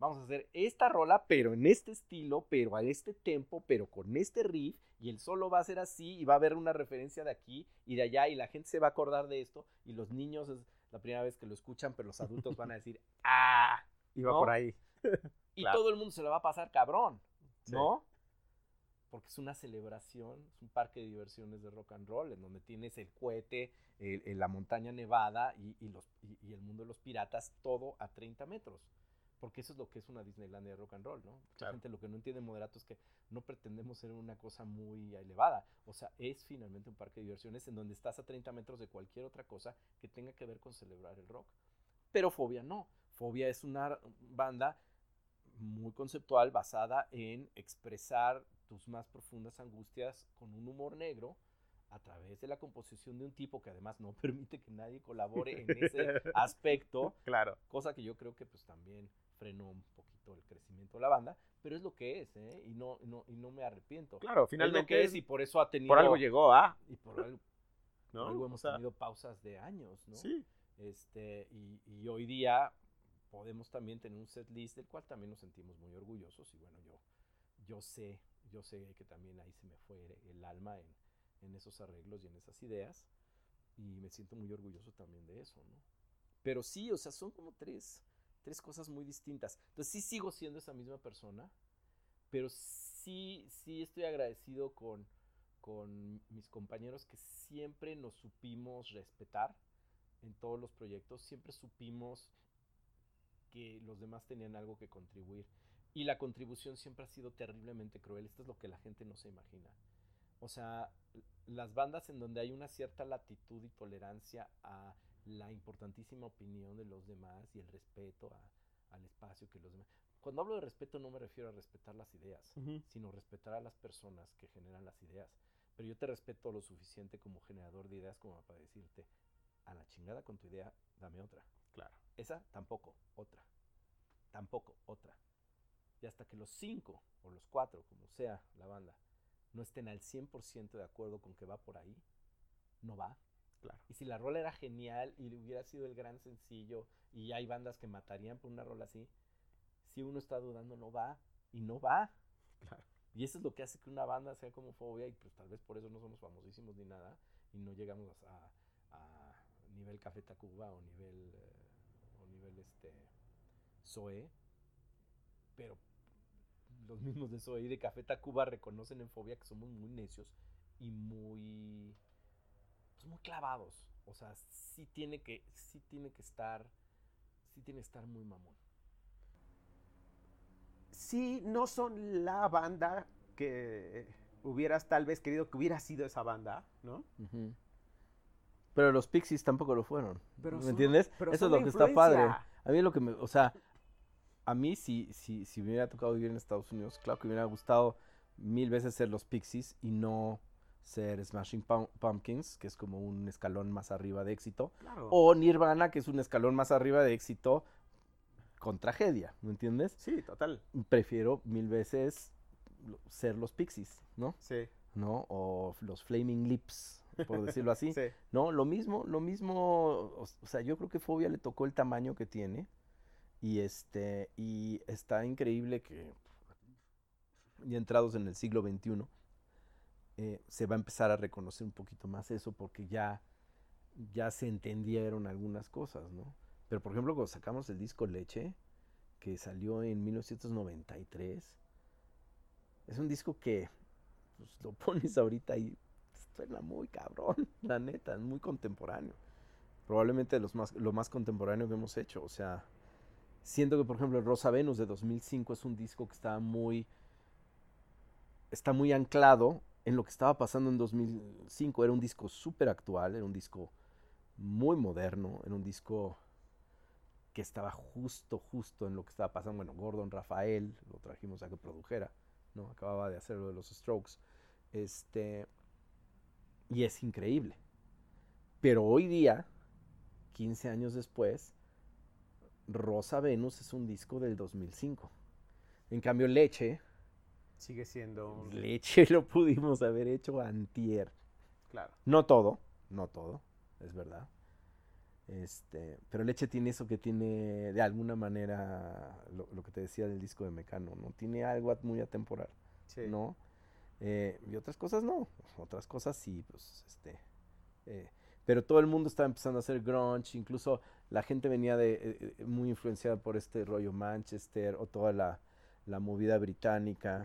Vamos a hacer esta rola, pero en este estilo, pero a este tempo, pero con este riff, y el solo va a ser así, y va a haber una referencia de aquí y de allá, y la gente se va a acordar de esto, y los niños es la primera vez que lo escuchan, pero los adultos van a decir, ¡ah! Iba ¿No? por ahí. Y Claro. todo el mundo se lo va a pasar cabrón, Sí. ¿no? Porque es una celebración, es un parque de diversiones de rock and roll, en donde tienes el cohete, el- el- la montaña nevada y, y los, y, y el mundo de los piratas, todo a 30 metros. Porque eso es lo que es una Disneylandia de rock and roll, ¿no? Mucha Claro. gente lo que no entiende moderato es que no pretendemos ser una cosa muy elevada. O sea, es finalmente un parque de diversiones en donde estás a 30 metros de cualquier otra cosa que tenga que ver con celebrar el rock. Pero Fobia no. Fobia es una banda muy conceptual basada en expresar tus más profundas angustias con un humor negro a través de la composición de un tipo que además no permite que nadie colabore en ese aspecto, Claro. cosa que yo creo que pues también frenó un poquito el crecimiento de la banda, pero es lo que es, ¿eh? Y no, no, y no me arrepiento. Claro, es lo finalmente que es, y por eso ha tenido... por algo llegó a, Y por algo, por ¿no? algo O hemos tenido pausas de años, ¿no? Sí, Este, y, y hoy día podemos también tener un set list del cual también nos sentimos muy orgullosos. Y bueno, yo, yo sé, yo sé que también ahí se me fue el alma en, en esos arreglos y en esas ideas. Y me siento muy orgulloso también de eso, ¿no? Pero sí, o sea, son como tres, tres cosas muy distintas. Entonces sí sigo siendo esa misma persona, pero sí, sí estoy agradecido con, con mis compañeros que siempre nos supimos respetar en todos los proyectos, siempre supimos que los demás tenían algo que contribuir. Y la contribución siempre ha sido terriblemente cruel. Esto es lo que la gente no se imagina. O sea, las bandas en donde hay una cierta latitud y tolerancia a la importantísima opinión de los demás y el respeto a- al espacio que los demás. Cuando hablo de respeto no me refiero a respetar las ideas, sino respetar a las personas que generan las ideas. Pero yo te respeto lo suficiente como generador de ideas como para decirte, a la chingada con tu idea, dame otra. Claro. Esa tampoco, otra. Tampoco, otra. Y hasta que los cinco o los cuatro, como sea la banda, no estén al 100% de acuerdo con que va por ahí, no va. Claro. Y si la rola era genial y hubiera sido el gran sencillo y hay bandas que matarían por una rola así, si uno está dudando, no va y no va. Claro. Y eso es lo que hace que una banda sea como fobia y pues tal vez por eso no somos famosísimos ni nada y no llegamos a, a nivel Café Tacuba o nivel eh, o nivel este Zoe, pero los mismos de Zoe y de Café Tacuba reconocen en fobia que somos muy necios y muy pues, muy clavados. O sea, sí tiene que sí tiene que estar sí tiene que estar muy mamón. Sí, no son la banda que hubieras tal vez querido que hubiera sido esa banda, ¿no? Pero los Pixies tampoco lo fueron. Pero ¿Me son- entiendes? pero Eso es lo que está padre. A mí lo que me, o sea, a mí si, si, si me hubiera tocado vivir en Estados Unidos, claro que me hubiera gustado mil veces ser los Pixies y no ser Smashing Pum- Pumpkins, que es como un escalón más arriba de éxito, Claro. o Nirvana, que es un escalón más arriba de éxito con tragedia, ¿me entiendes? Sí, total. Prefiero mil veces ser los Pixies, ¿no? Sí. ¿No? O los Flaming Lips, por decirlo así. Sí. No, lo mismo, lo mismo, o, o sea, yo creo que Fobia le tocó el tamaño que tiene Y este, y está increíble que ya entrados en el siglo XXI, eh, se va a empezar a reconocer un poquito más eso porque ya, ya se entendieron algunas cosas, ¿no? Pero por ejemplo, cuando sacamos el disco Leche, que salió en 1993, es un disco que pues, lo pones ahorita y suena muy cabrón, la neta, es muy contemporáneo. Probablemente los más, lo más contemporáneo que hemos hecho. O sea, siento que, por ejemplo, Rosa Venus de 2005 es un disco que está muy, está muy anclado en lo que estaba pasando en 2005. Era un disco súper actual, era un disco muy moderno, era un disco que estaba justo, justo en lo que estaba pasando. Bueno, Gordon Rafael, lo trajimos a que produjera, ¿no? Acababa de hacer lo de los Strokes. Este, y es increíble. Pero hoy día, 15 años después, Rosa Venus es un disco del 2005. En cambio, Leche... Sigue siendo un... Leche lo pudimos haber hecho antier. Claro. No todo, no todo, es verdad. Este, pero Leche tiene eso que tiene de alguna manera lo, que te decía del disco de Mecano, ¿no? Tiene algo muy atemporal, ¿no? Eh, y otras cosas no, otras cosas sí, pues, este, eh, pero todo el mundo estaba empezando a hacer grunge, incluso la gente venía de eh, muy influenciada por este rollo Manchester o toda la, movida británica.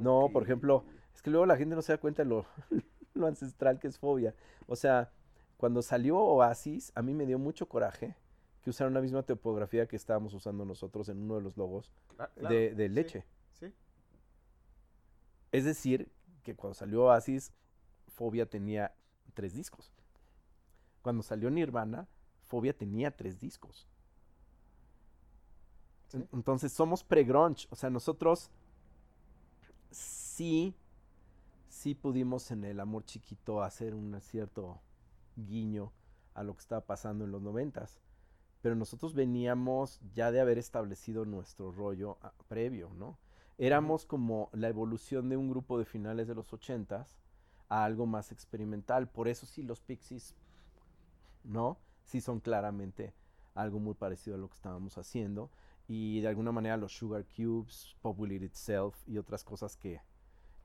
No, por ejemplo, es que luego la gente no se da cuenta de lo, lo ancestral que es fobia. O sea, cuando salió Oasis, a mí me dio mucho coraje que usaran la misma topografía que estábamos usando nosotros en uno de los logos ah, de, leche. Sí, Es decir, que cuando salió Oasis, Fobia tenía tres discos. Cuando salió Nirvana, Fobia tenía tres discos. Entonces somos pre-grunge. O sea, nosotros sí, sí pudimos en el amor chiquito hacer un cierto guiño a lo que estaba pasando en los noventas. Pero nosotros veníamos ya de haber establecido nuestro rollo ah, previo, ¿no? Éramos como la evolución de un grupo de finales de los ochentas a algo más experimental. Por eso sí los Pixies, ¿no? Sí son claramente algo muy parecido a lo que estábamos haciendo. Y de alguna manera los Sugar Cubes, Popular Itself y otras cosas que,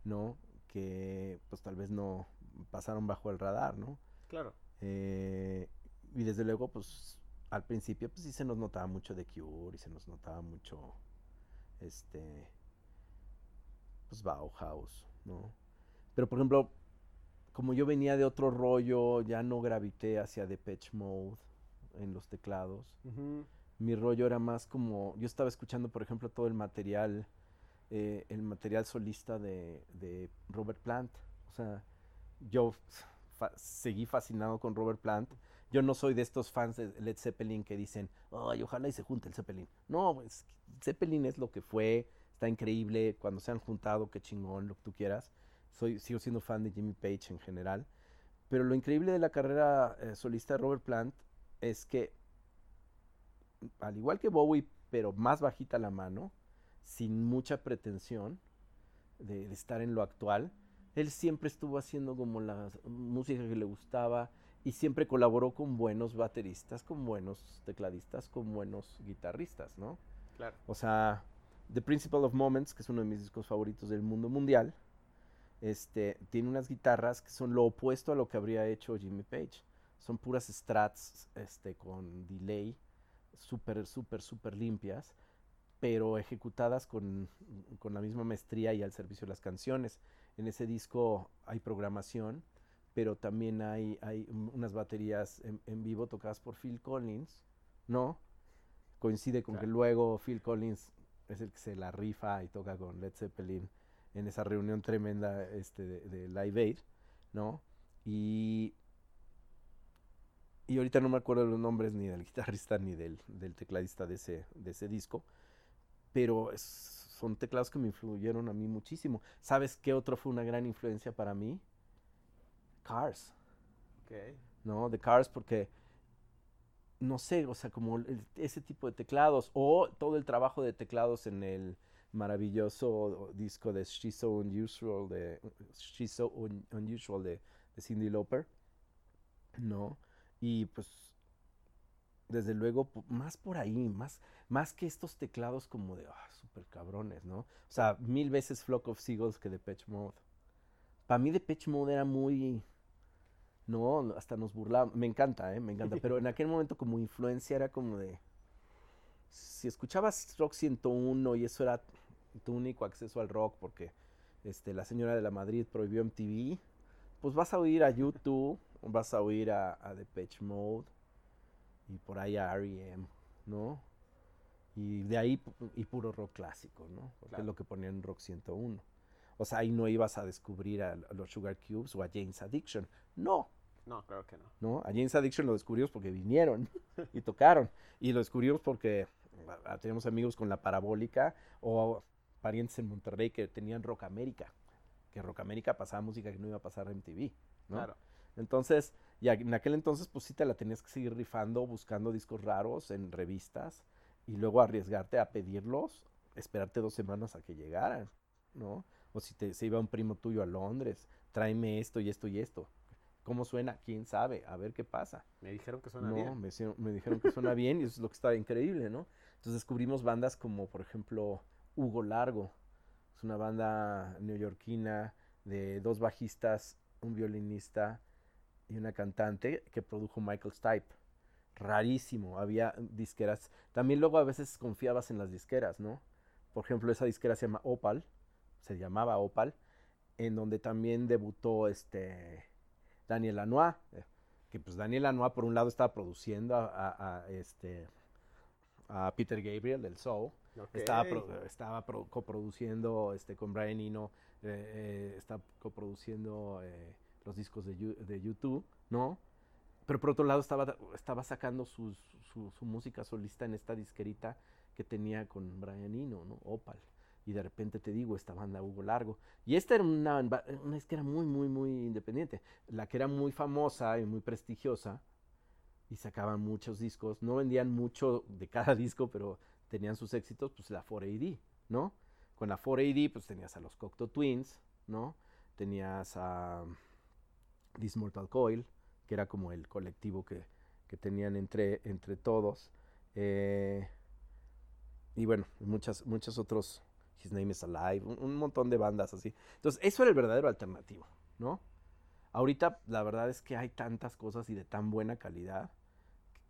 ¿no? Que pues tal vez no pasaron bajo el radar, ¿no? Claro. Eh, y desde luego, pues al principio, pues sí se nos notaba mucho de Cure y se nos notaba mucho, este, pues Bauhaus, ¿no? Pero por ejemplo, como yo venía de otro rollo, ya no gravité hacia Depeche Mode en los teclados. Mi rollo era más como, yo estaba escuchando, por ejemplo, todo el material, eh, el material solista de, Robert Plant. O sea, yo seguí fascinado con Robert Plant. Yo no soy de estos fans de Led Zeppelin que dicen, ay, ojalá y se junte el Zeppelin. No, Zeppelin es lo que fue, está increíble, cuando se han juntado, qué chingón, lo que tú quieras. Soy, sigo siendo fan de Jimmy Page en general. Pero lo increíble de la carrera eh, solista de Robert Plant es que, al igual que Bowie, pero más bajita la mano, sin mucha pretensión de estar en lo actual, él siempre estuvo haciendo como la música que le gustaba y siempre colaboró con buenos bateristas, con buenos tecladistas, con buenos guitarristas, ¿no? Claro. O sea, The Principle of Moments, que es uno de mis discos favoritos del mundo mundial, este, tiene unas guitarras que son lo opuesto a lo que habría hecho Jimmy Page. Son puras strats este, con delay, súper, súper, súper limpias, pero ejecutadas con, con la misma maestría y al servicio de las canciones. En ese disco hay programación, pero también hay, hay unas baterías en, vivo tocadas por Phil Collins, ¿no? Coincide con que luego Phil Collins es el que se la rifa y toca con Led Zeppelin en esa reunión tremenda este, de, Live Aid, ¿no? Y, y ahorita no me acuerdo los nombres ni del guitarrista ni del, del tecladista de ese, de ese disco, pero es, son teclados que me influyeron a mí muchísimo. ¿Sabes qué otro fue una gran influencia para mí? Cars. Okay. ¿No? De Cars porque, no sé, o sea, como ese tipo de teclados o todo el trabajo de teclados en el maravilloso disco de She's So Unusual de, She's so Unusual de, de Cindy Lauper. ¿No? Y pues desde luego, más por ahí, más, más que estos teclados como de, ah, súper cabrones, ¿no? O sea, mil veces Flock of Seagulls que Depeche Mode. Para mí Depeche Mode era muy, no, hasta nos burlaba, me encanta, ¿eh? Me encanta, pero en aquel momento como influencia era como de, si escuchabas Rock 101 y eso era tu único acceso al rock porque este, la señora de la Madrid prohibió MTV, pues vas a oír a YouTube, vas a oír a, a Depeche Mode y por ahí a R.E.M., ¿no? Y de ahí, y puro rock clásico, ¿no? Porque es lo que ponían en Rock 101. O sea, ahí no ibas a descubrir a, los Sugar Cubes o a James Addiction. No. No, creo que no. No, a James Addiction lo descubrimos porque vinieron y tocaron. Y lo descubrimos porque ah, teníamos amigos con la parabólica o parientes en Monterrey que tenían Rock América. Que Rock América pasaba música que no iba a pasar en MTV, ¿no? Claro. Entonces, y en aquel entonces, pues sí te la tenías que seguir rifando, buscando discos raros en revistas y luego arriesgarte a pedirlos, esperarte dos semanas a que llegaran, ¿no? O si te, se iba un primo tuyo a Londres, tráeme esto y esto y esto. ¿Cómo suena? ¿Quién sabe? A ver qué pasa. Me dijeron que suena bien. No, me, me, dijeron que suena bien y eso es lo que estaba increíble, ¿no? Entonces descubrimos bandas como, por ejemplo, Hugo Largo. Es una banda neoyorquina de dos bajistas, un violinista y una cantante que produjo Michael Stipe. Rarísimo, había disqueras. También luego a veces confiabas en las disqueras, ¿no? Por ejemplo, esa disquera se llama Opal, se llamaba Opal, en donde también debutó este Daniel Lanois, eh, que pues Daniel Lanois por un lado estaba produciendo a, este a Peter Gabriel del Soul, estaba, estaba coproduciendo este con Brian Eno, eh, eh, está coproduciendo los discos de, de YouTube, ¿no? Pero por otro lado estaba, estaba sacando su, su, música solista en esta disquerita que tenía con Brian Eno, ¿no? Opal. Y de repente te digo, esta banda Hugo Largo. Y esta era una, una disquera muy, muy, muy independiente. La que era muy famosa y muy prestigiosa. Y sacaban muchos discos. No vendían mucho de cada disco, pero tenían sus éxitos, pues la 4AD, ¿no? Con la 4AD, pues tenías a los Cocteau Twins, ¿no? Tenías a This Mortal Coil, que era como el colectivo que, tenían entre, entre todos. Eh, y bueno, muchas, muchos otros, His Name is Alive, un, montón de bandas así. Entonces, eso era el verdadero alternativo, ¿no? Ahorita la verdad es que hay tantas cosas y de tan buena calidad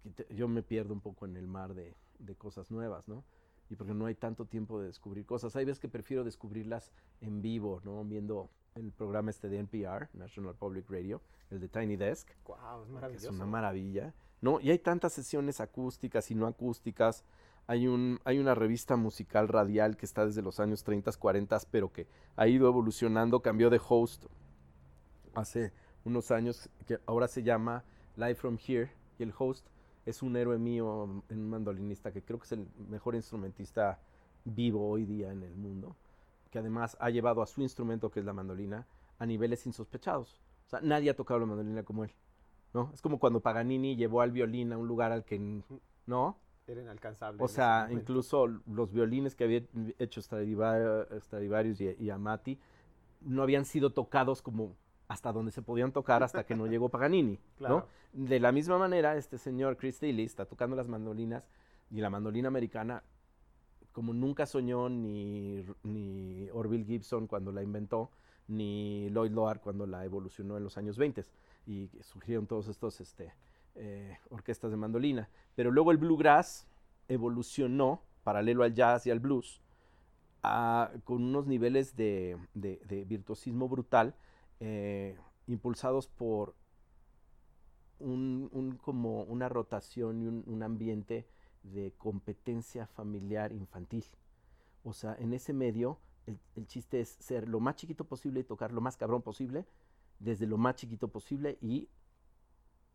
que yo me pierdo un poco en el mar de, de cosas nuevas, ¿no? Y porque no hay tanto tiempo de descubrir cosas. Hay veces que prefiero descubrirlas en vivo, ¿no? Viendo el programa este de NPR, National Public Radio, el de Tiny Desk. Wow, es maravilloso. es una maravilla. ¿no? Y hay tantas sesiones acústicas y no acústicas. Hay, un, hay una revista musical radial que está desde los años 30, 40, pero que ha ido evolucionando, cambió de host hace unos años, que ahora se llama Live from Here, y el host es un héroe mío, un mandolinista, que creo que es el mejor instrumentista vivo hoy día en el mundo que además ha llevado a su instrumento, que es la mandolina, a niveles insospechados. O sea, nadie ha tocado la mandolina como él. ¿no? Es como cuando Paganini llevó al violín a un lugar al que, ¿no? Era inalcanzable. O sea, incluso los violines que había hecho Stradivarius y, Amati no habían sido tocados como hasta donde se podían tocar hasta que no llegó Paganini, ¿no? De la misma manera, este señor Chris Tilly está tocando las mandolinas y la mandolina americana como nunca soñó ni, Orville Gibson cuando la inventó, ni Lloyd Loar cuando la evolucionó en los años 20 y surgieron todos estos este, eh, orquestas de mandolina. Pero luego el bluegrass evolucionó, paralelo al jazz y al blues, con unos niveles de, virtuosismo brutal, eh, impulsados por un, como una rotación y un ambiente de competencia familiar infantil. O sea, en ese medio el, chiste es ser lo más chiquito posible y tocar lo más cabrón posible desde lo más chiquito posible y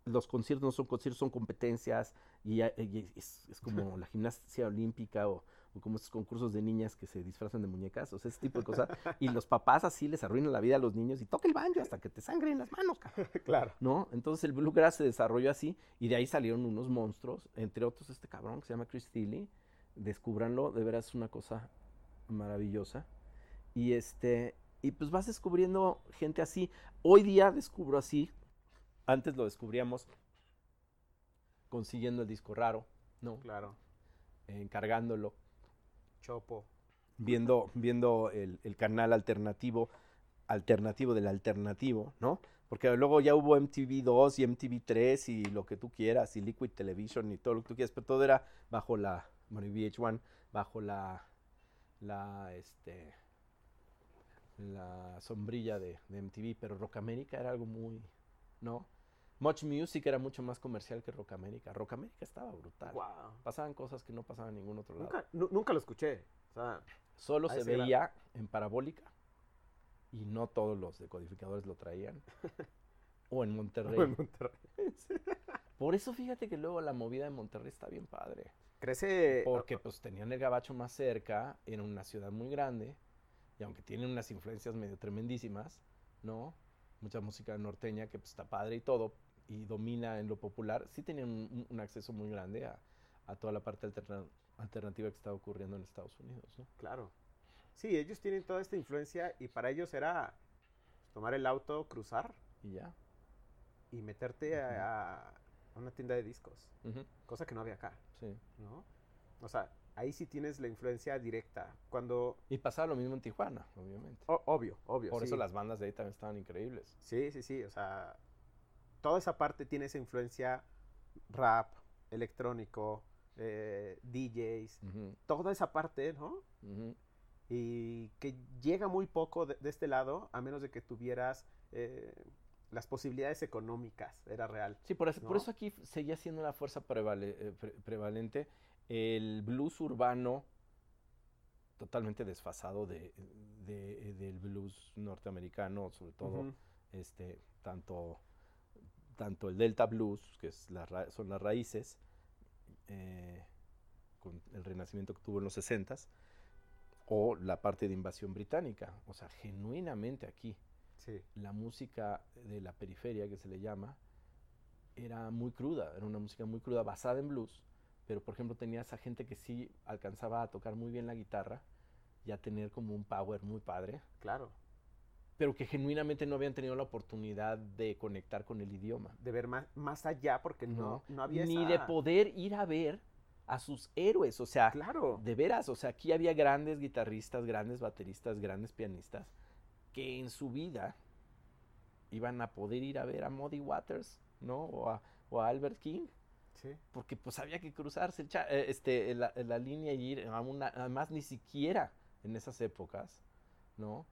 los conciertos no son conciertos, son competencias y, es, como la gimnasia olímpica o, como estos concursos de niñas que se disfrazan de muñecas, o sea, ese tipo de cosas. Y los papás así les arruinan la vida a los niños y toca el banjo hasta que te sangre en las manos, Claro. ¿No? Entonces el bluegrass se desarrolló así y de ahí salieron unos monstruos, entre otros este cabrón que se llama Chris Thiele. Descúbranlo, de veras es una cosa maravillosa. Y este, y pues vas descubriendo gente así. Hoy día descubro así, antes lo descubríamos consiguiendo el disco raro, ¿no? Claro. Encargándolo, Chopo. viendo, viendo el, el canal alternativo, alternativo del alternativo, ¿no? Porque luego ya hubo MTV 2 y MTV 3 y lo que tú quieras, y Liquid Television y todo lo que tú quieras, pero todo era bajo la, bueno, y VH1, bajo la, la, este, la sombrilla de, de MTV, pero Rock America era algo muy, ¿no? Much Music era mucho más comercial que Rock America. Rock America estaba brutal. Wow. Pasaban cosas que no pasaban en ningún otro lado. Nunca, nu- nunca lo escuché. O sea, Solo se veía en parabólica y no todos los decodificadores lo traían. o en Monterrey. en Monterrey. Por eso fíjate que luego la movida de Monterrey está bien padre. Crece. Porque pues tenían el gabacho más cerca, era una ciudad muy grande, y aunque tienen unas influencias medio tremendísimas, ¿no? Mucha música norteña que pues está padre y todo, y domina en lo popular, sí tenían un, un- acceso muy grande a, a toda la parte alterna- alternativa que estaba ocurriendo en Estados Unidos, ¿no? Claro. Sí, ellos tienen toda esta influencia y para ellos era tomar el auto, cruzar Y ya. y meterte a, a una tienda de discos. Ujú, Cosa que no había acá, sí. ¿no? O sea, ahí sí tienes la influencia directa. Cuando. Y pasaba lo mismo en Tijuana, obviamente. o- obvio, obvio. Por sí. eso las bandas de ahí también estaban increíbles. Sí, sí, sí. O sea, toda esa parte tiene esa influencia rap, electrónico, eh, DJs, toda esa parte, ¿no? Y que llega muy poco de, de este lado, a menos de que tuvieras eh, las posibilidades económicas, era real. Sí, por eso, por eso aquí seguía siendo una fuerza prevale- eh, pre- prevalente el blues urbano totalmente desfasado de, de- del blues norteamericano, sobre todo este, tanto, tanto el Delta Blues, que es la ra- son las raíces, eh, con el renacimiento que tuvo en los 60s, o la parte de invasión británica. O sea, genuinamente aquí Sí, la música de la periferia, que se le llama, era muy cruda, era una música muy cruda basada en blues, pero por ejemplo tenía esa gente que sí alcanzaba a tocar muy bien la guitarra y a tener como un power muy padre, claro. Pero que genuinamente no habían tenido la oportunidad de conectar con el idioma. De ver más, más allá, porque no, no había Ni esa- de poder ir a ver a sus héroes, o sea, Claro. de veras, o sea, aquí había grandes guitarristas, grandes bateristas, grandes pianistas que en su vida iban a poder ir a ver a Muddy Waters, ¿no? O a, o a Albert King, Sí. porque pues había que cruzarse el eh, este, la, la línea y ir a una, además ni siquiera en esas épocas, ¿no?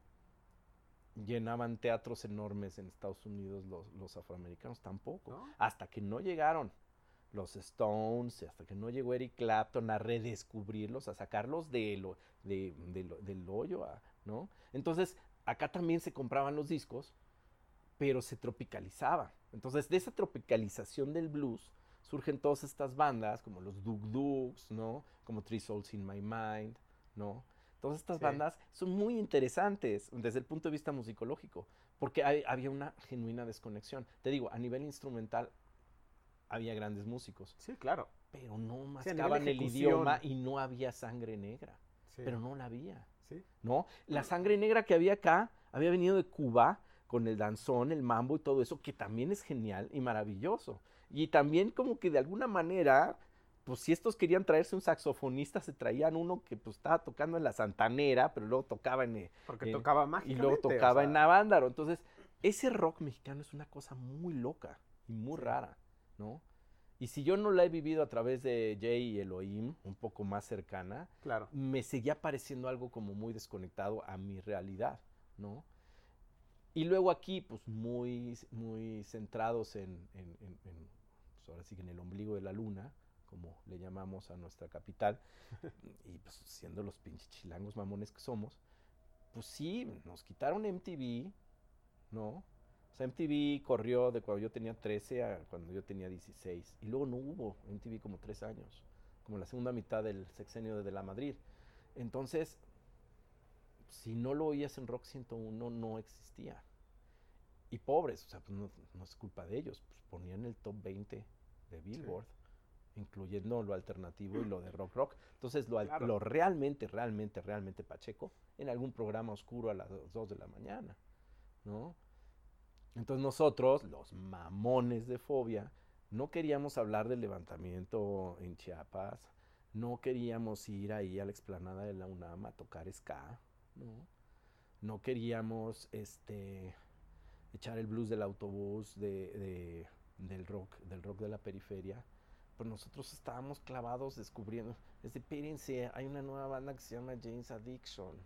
Llenaban teatros enormes en Estados Unidos los, los afroamericanos, tampoco ¿No? hasta que no llegaron los Stones, hasta que no llegó Eric Clapton a redescubrirlos, a sacarlos de lo- de- de lo- del hoyo, a- ¿no? Entonces, acá también se compraban los discos, pero se tropicalizaba. Entonces, de esa tropicalización del blues surgen todas estas bandas, como los Duk Duks, ¿no? Como Three Souls in My Mind, ¿no? Todas estas Sí. bandas son muy interesantes desde el punto de vista musicológico, porque hay- había una genuina desconexión. Te digo, a nivel instrumental había grandes músicos, Sí, claro. pero no Sí, mascaban el ejecución. idioma y no había sangre negra, Sí. pero no la había. Sí. ¿no? La sangre negra que había acá había venido de Cuba con el danzón, el mambo y todo eso, que también es genial y maravilloso. Y también como que de alguna manera, pues si estos querían traerse un saxofonista, se traían uno que pues estaba tocando en la Santanera, pero luego tocaba en... eh, Porque eh, tocaba y luego o tocaba sea, en Navándaro. Entonces, ese rock mexicano es una cosa muy loca y muy rara, ¿no? Y si yo no la he vivido a través de Jay y Elohim, un poco más cercana, Claro. me seguía pareciendo algo como muy desconectado a mi realidad, ¿no? Y luego aquí, pues muy, muy centrados en, en- en- en, pues ahora sí que en el ombligo de la luna, como le llamamos a nuestra capital, y pues siendo los pinches chilangos mamones que somos, pues sí, nos quitaron MTV, ¿no? O sea, MTV corrió de cuando yo tenía 13 a cuando yo tenía 16. Y luego no hubo MTV como tres años, como la segunda mitad del sexenio de De La Madrid. Entonces, si no lo oías en Rock 101, no existía. Y pobres, o sea, pues no, es culpa de ellos, pues ponían el top 20 de Billboard, incluyendo lo alternativo y lo de rock rock. Entonces, lo, Claro. lo realmente, realmente, realmente pacheco, en algún programa oscuro a las 2 de la mañana, ¿no? Entonces nosotros, los mamones de fobia, No queríamos hablar del levantamiento en Chiapas, no queríamos ir ahí a la explanada de la UNAM a tocar ska, ¿no? No queríamos este, echar el blues del autobús, de, del, rock, del rock de la periferia. Pues nosotros estábamos clavados descubriendo. Espérense, hay una nueva banda que se llama James Addiction.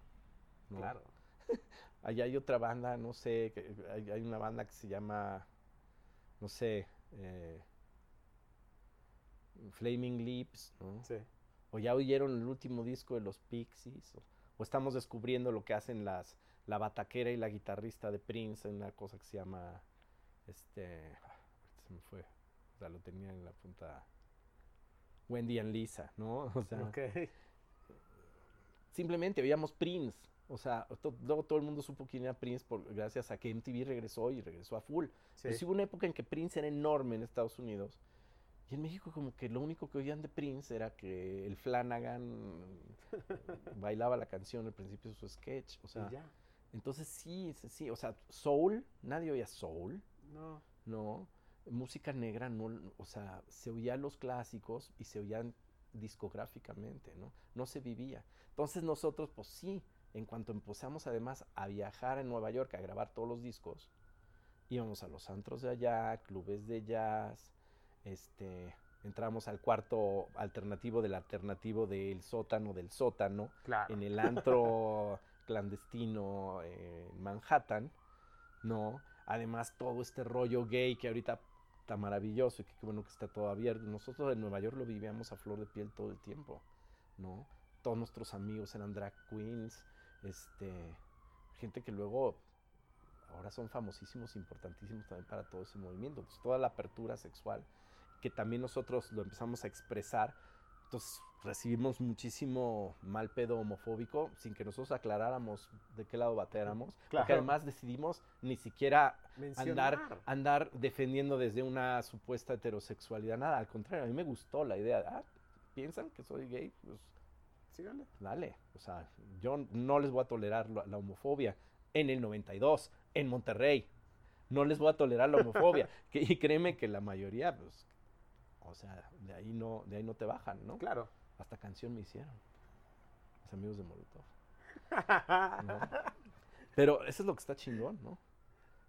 Claro. Allá hay otra banda, no sé, hay, hay, una banda que se llama, no sé, eh, Flaming Lips, ¿no? Sí. O ya oyeron el último disco de los Pixies, o, estamos descubriendo lo que hacen las la bataquera y la guitarrista de Prince en una cosa que se llama, este, se me fue, o sea, lo tenía en la punta, Wendy and Lisa, ¿no? O sea, simplemente oíamos Prince, o sea, luego todo el mundo supo quién era Prince por, gracias a que MTV regresó y regresó a full. Sí. hubo una época en que Prince era enorme en Estados Unidos y en México como que lo único que oían de Prince era que el Flanagan bailaba la canción al principio de su sketch. O sea, entonces sí, sí, o sea, soul, nadie oía soul. No. No. Música negra, no, o sea, se oían los clásicos y se oían discográficamente, ¿no? No se vivía. Entonces nosotros, pues sí, en cuanto empezamos además a viajar en Nueva York, a grabar todos los discos, íbamos a los antros de allá, clubes de jazz, este, entramos al cuarto alternativo del alternativo del sótano del sótano, en el antro clandestino en Manhattan, ¿no? Además todo este rollo gay que ahorita está maravilloso y que qué bueno que está todo abierto. Nosotros en Nueva York lo vivíamos a flor de piel todo el tiempo, ¿no? Todos nuestros amigos eran drag queens, este, gente que luego ahora son famosísimos, importantísimos también para todo ese movimiento. Pues toda la apertura sexual que también nosotros lo empezamos a expresar. Entonces recibimos muchísimo mal pedo homofóbico sin que nosotros aclaráramos de qué lado bateáramos. Porque además decidimos ni siquiera andar, andar defendiendo desde una supuesta heterosexualidad. Nada, al contrario, a mí me gustó la idea. Ah, ¿piensan que soy gay? Pues síganle. Dale. O sea, yo no les voy a tolerar la homofobia. En el 92, en Monterrey, no les voy a tolerar la homofobia. que, y créeme que la mayoría, pues, o sea, de ahí no, de ahí no te bajan, ¿no? Claro. Hasta canción me hicieron. Los amigos de Molotov. Pero eso es lo que está chingón, ¿no?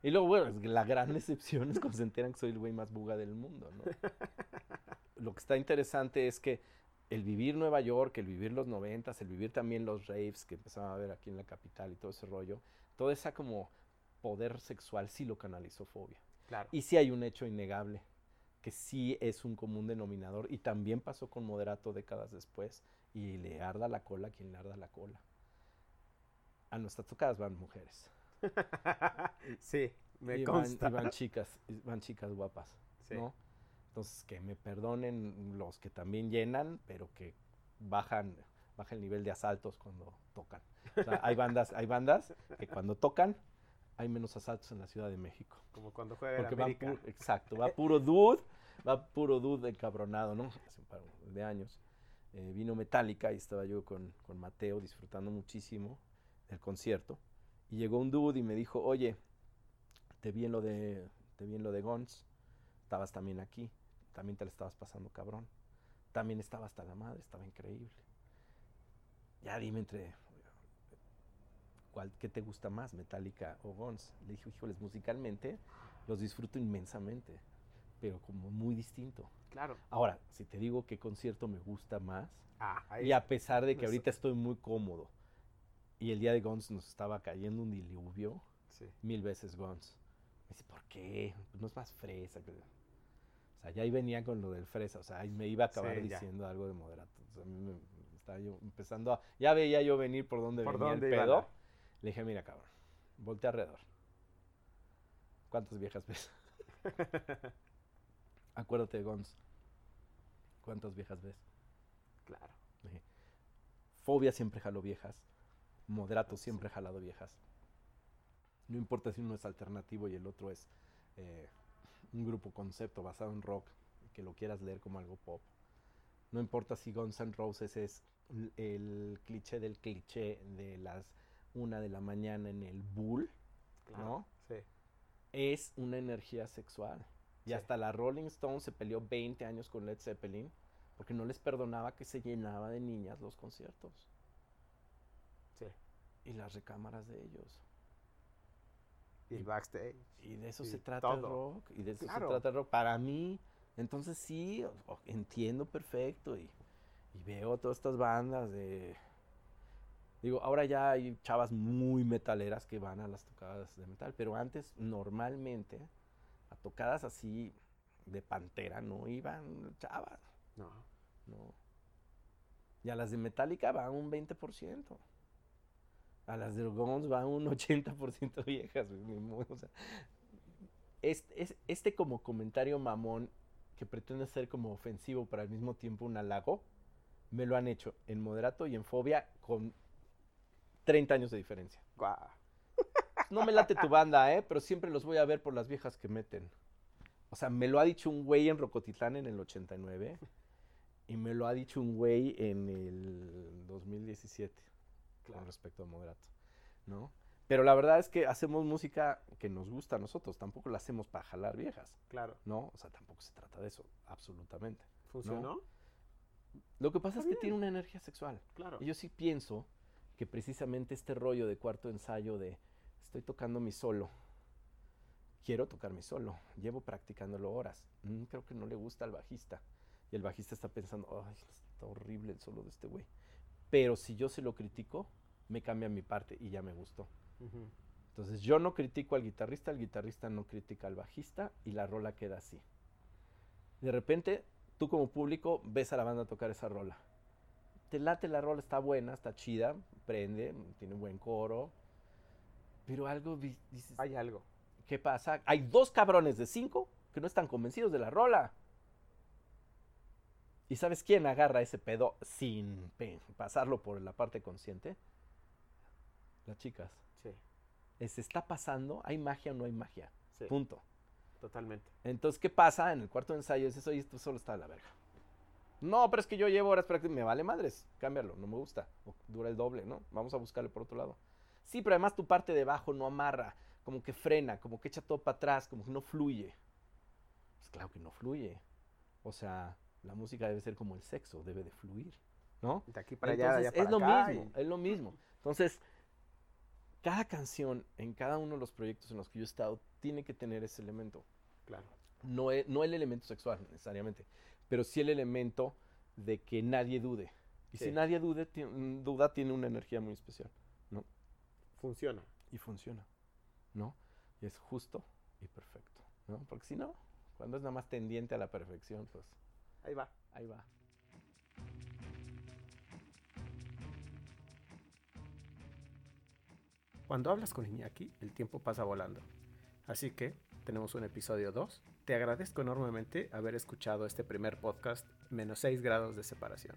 Y luego, bueno, la gran excepción es cuando se enteran que soy el güey más buga del mundo, ¿no? Lo que está interesante es que el vivir Nueva York, el vivir los noventas, el vivir también los raves que empezaba a ver aquí en la capital y todo ese rollo, todo esa como poder sexual sí lo canalizó fobia. Claro. Y sí hay un hecho innegable que sí es un común denominador y también pasó con Moderato décadas después y le arda la cola a quien le arda la cola. A nuestras tocadas van mujeres. sí, me y consta. Van, y van chicas, van chicas guapas, ¿no? Entonces que me perdonen los que también llenan, pero que bajan, baja el nivel de asaltos cuando tocan. O sea, hay bandas, hay bandas que cuando tocan hay menos asaltos en la Ciudad de México. Como cuando juega en América. exacto, va puro dude, va puro dude encabronado, ¿no? Hace un par de años. Eh, vino Metallica y estaba yo con, con, Mateo disfrutando muchísimo el concierto. Y llegó un dude y me dijo, oye, te vi en lo de, te vi en lo de Guns, estabas también aquí, también te la estabas pasando cabrón. También estaba hasta la madre, estaba increíble. Ya dime entre ¿cuál, ¿qué te gusta más, Metallica o Guns? Le dije, híjoles, musicalmente los disfruto inmensamente, pero como muy distinto. Claro. Ahora, si te digo qué concierto me gusta más, ah, y a pesar de que ahorita estoy muy cómodo, y el día de Guns nos estaba cayendo un diluvio, mil veces Guns. Me dice, ¿por qué? No es más fresa. O sea, ya ahí venía con lo del fresa, o sea, ahí me iba a acabar diciendo algo de moderato. O sea, a mí me, estaba yo empezando a, ya veía yo venir por dónde venía el pedo. Le dije, mira, cabrón, voltea alrededor. ¿Cuántas viejas ves? Acuérdate de Gons. ¿Cuántas viejas ves? Claro. Fobia siempre jaló viejas. Moderato siempre jalado viejas. No importa si uno es alternativo y el otro es eh, un grupo concepto basado en rock que lo quieras leer como algo pop. No importa si Guns N' Roses es el cliché del cliché de las una de la mañana en el bull, ¿no? Sí. Es una energía sexual. Y hasta la Rolling Stone se peleó 20 años con Led Zeppelin porque no les perdonaba que se llenaba de niñas los conciertos. Sí. Y las recámaras de ellos. Y el backstage. Y de eso y se trata el todo. rock. Y de eso Claro. se trata el rock. Para mí, entonces sí, entiendo perfecto. Y, y veo todas estas bandas de. Digo, ahora ya hay chavas muy metaleras que van a las tocadas de metal. Pero antes, normalmente, a tocadas así de pantera no iban chavas. No. No. Y a las de Metallica va un 20%. A las de Guns va un 80% viejas. o sea, este, es- este como comentario mamón que pretende ser como ofensivo, pero al mismo tiempo un halago, me lo han hecho en Moderato y en Fobia con 30 años de diferencia. Guau. No me late tu banda, ¿eh? Pero siempre los voy a ver por las viejas que meten. O sea, me lo ha dicho un güey en Rocotitlán en el 89 y me lo ha dicho un güey en el 2017 Claro. con respecto a Moderato, ¿no? Pero la verdad es que hacemos música que nos gusta a nosotros, tampoco la hacemos para jalar viejas, Claro. ¿no? O sea, tampoco se trata de eso, absolutamente. ¿Funcionó? Lo que pasa Está es que bien. tiene una energía sexual. Claro. Y yo sí pienso que precisamente este rollo de cuarto ensayo de estoy tocando mi solo, quiero tocar mi solo, llevo practicándolo horas, Mm, creo que no le gusta al bajista. Y el bajista está pensando, ay, está horrible el solo de este güey. Pero si yo se lo critico, me cambia mi parte y ya me gustó. Entonces yo no critico al guitarrista, el guitarrista no critica al bajista y la rola queda así. De repente, tú como público ves a la banda tocar esa rola. Te late la rola, está buena, está chida, prende, tiene un buen coro. Pero algo di- dices, Hay algo. ¿qué pasa? Hay dos cabrones de cinco que no están convencidos de la rola. ¿Y sabes quién agarra ese pedo sin pasarlo por la parte consciente? Las chicas. Sí. ¿Se está pasando? ¿Hay magia o no hay magia? Sí. Punto. Totalmente. Entonces, ¿qué pasa? En el cuarto de ensayo dices, oye, esto solo está de la verga. No, pero es que yo llevo horas practicando. Me vale madres. Cámbialo, no me gusta. O dura el doble, ¿no? Vamos a buscarle por otro lado. Sí, pero además tu parte de abajo no amarra. Como que frena, como que echa todo para atrás, como que no fluye. Pues claro que no fluye. O sea, la música debe ser como el sexo, debe de fluir, ¿no? De aquí para allá, Entonces, allá es para lo acá, mismo, y- es lo mismo. Entonces, cada canción en cada uno de los proyectos en los que yo he estado tiene que tener ese elemento. Claro. No, e- no el elemento sexual necesariamente, pero sí el elemento de que nadie dude. Y Sí. si nadie dude, mm, duda tiene una energía muy especial, ¿no? Funciona. Y funciona, ¿no? Y es justo y perfecto, ¿no? Porque si no, cuando es nada más tendiente a la perfección, pues Ahí va. ahí va. Cuando hablas con Iñaki, el tiempo pasa volando. Así que tenemos un episodio 2. Te agradezco enormemente haber escuchado este primer podcast, menos 6 grados de separación.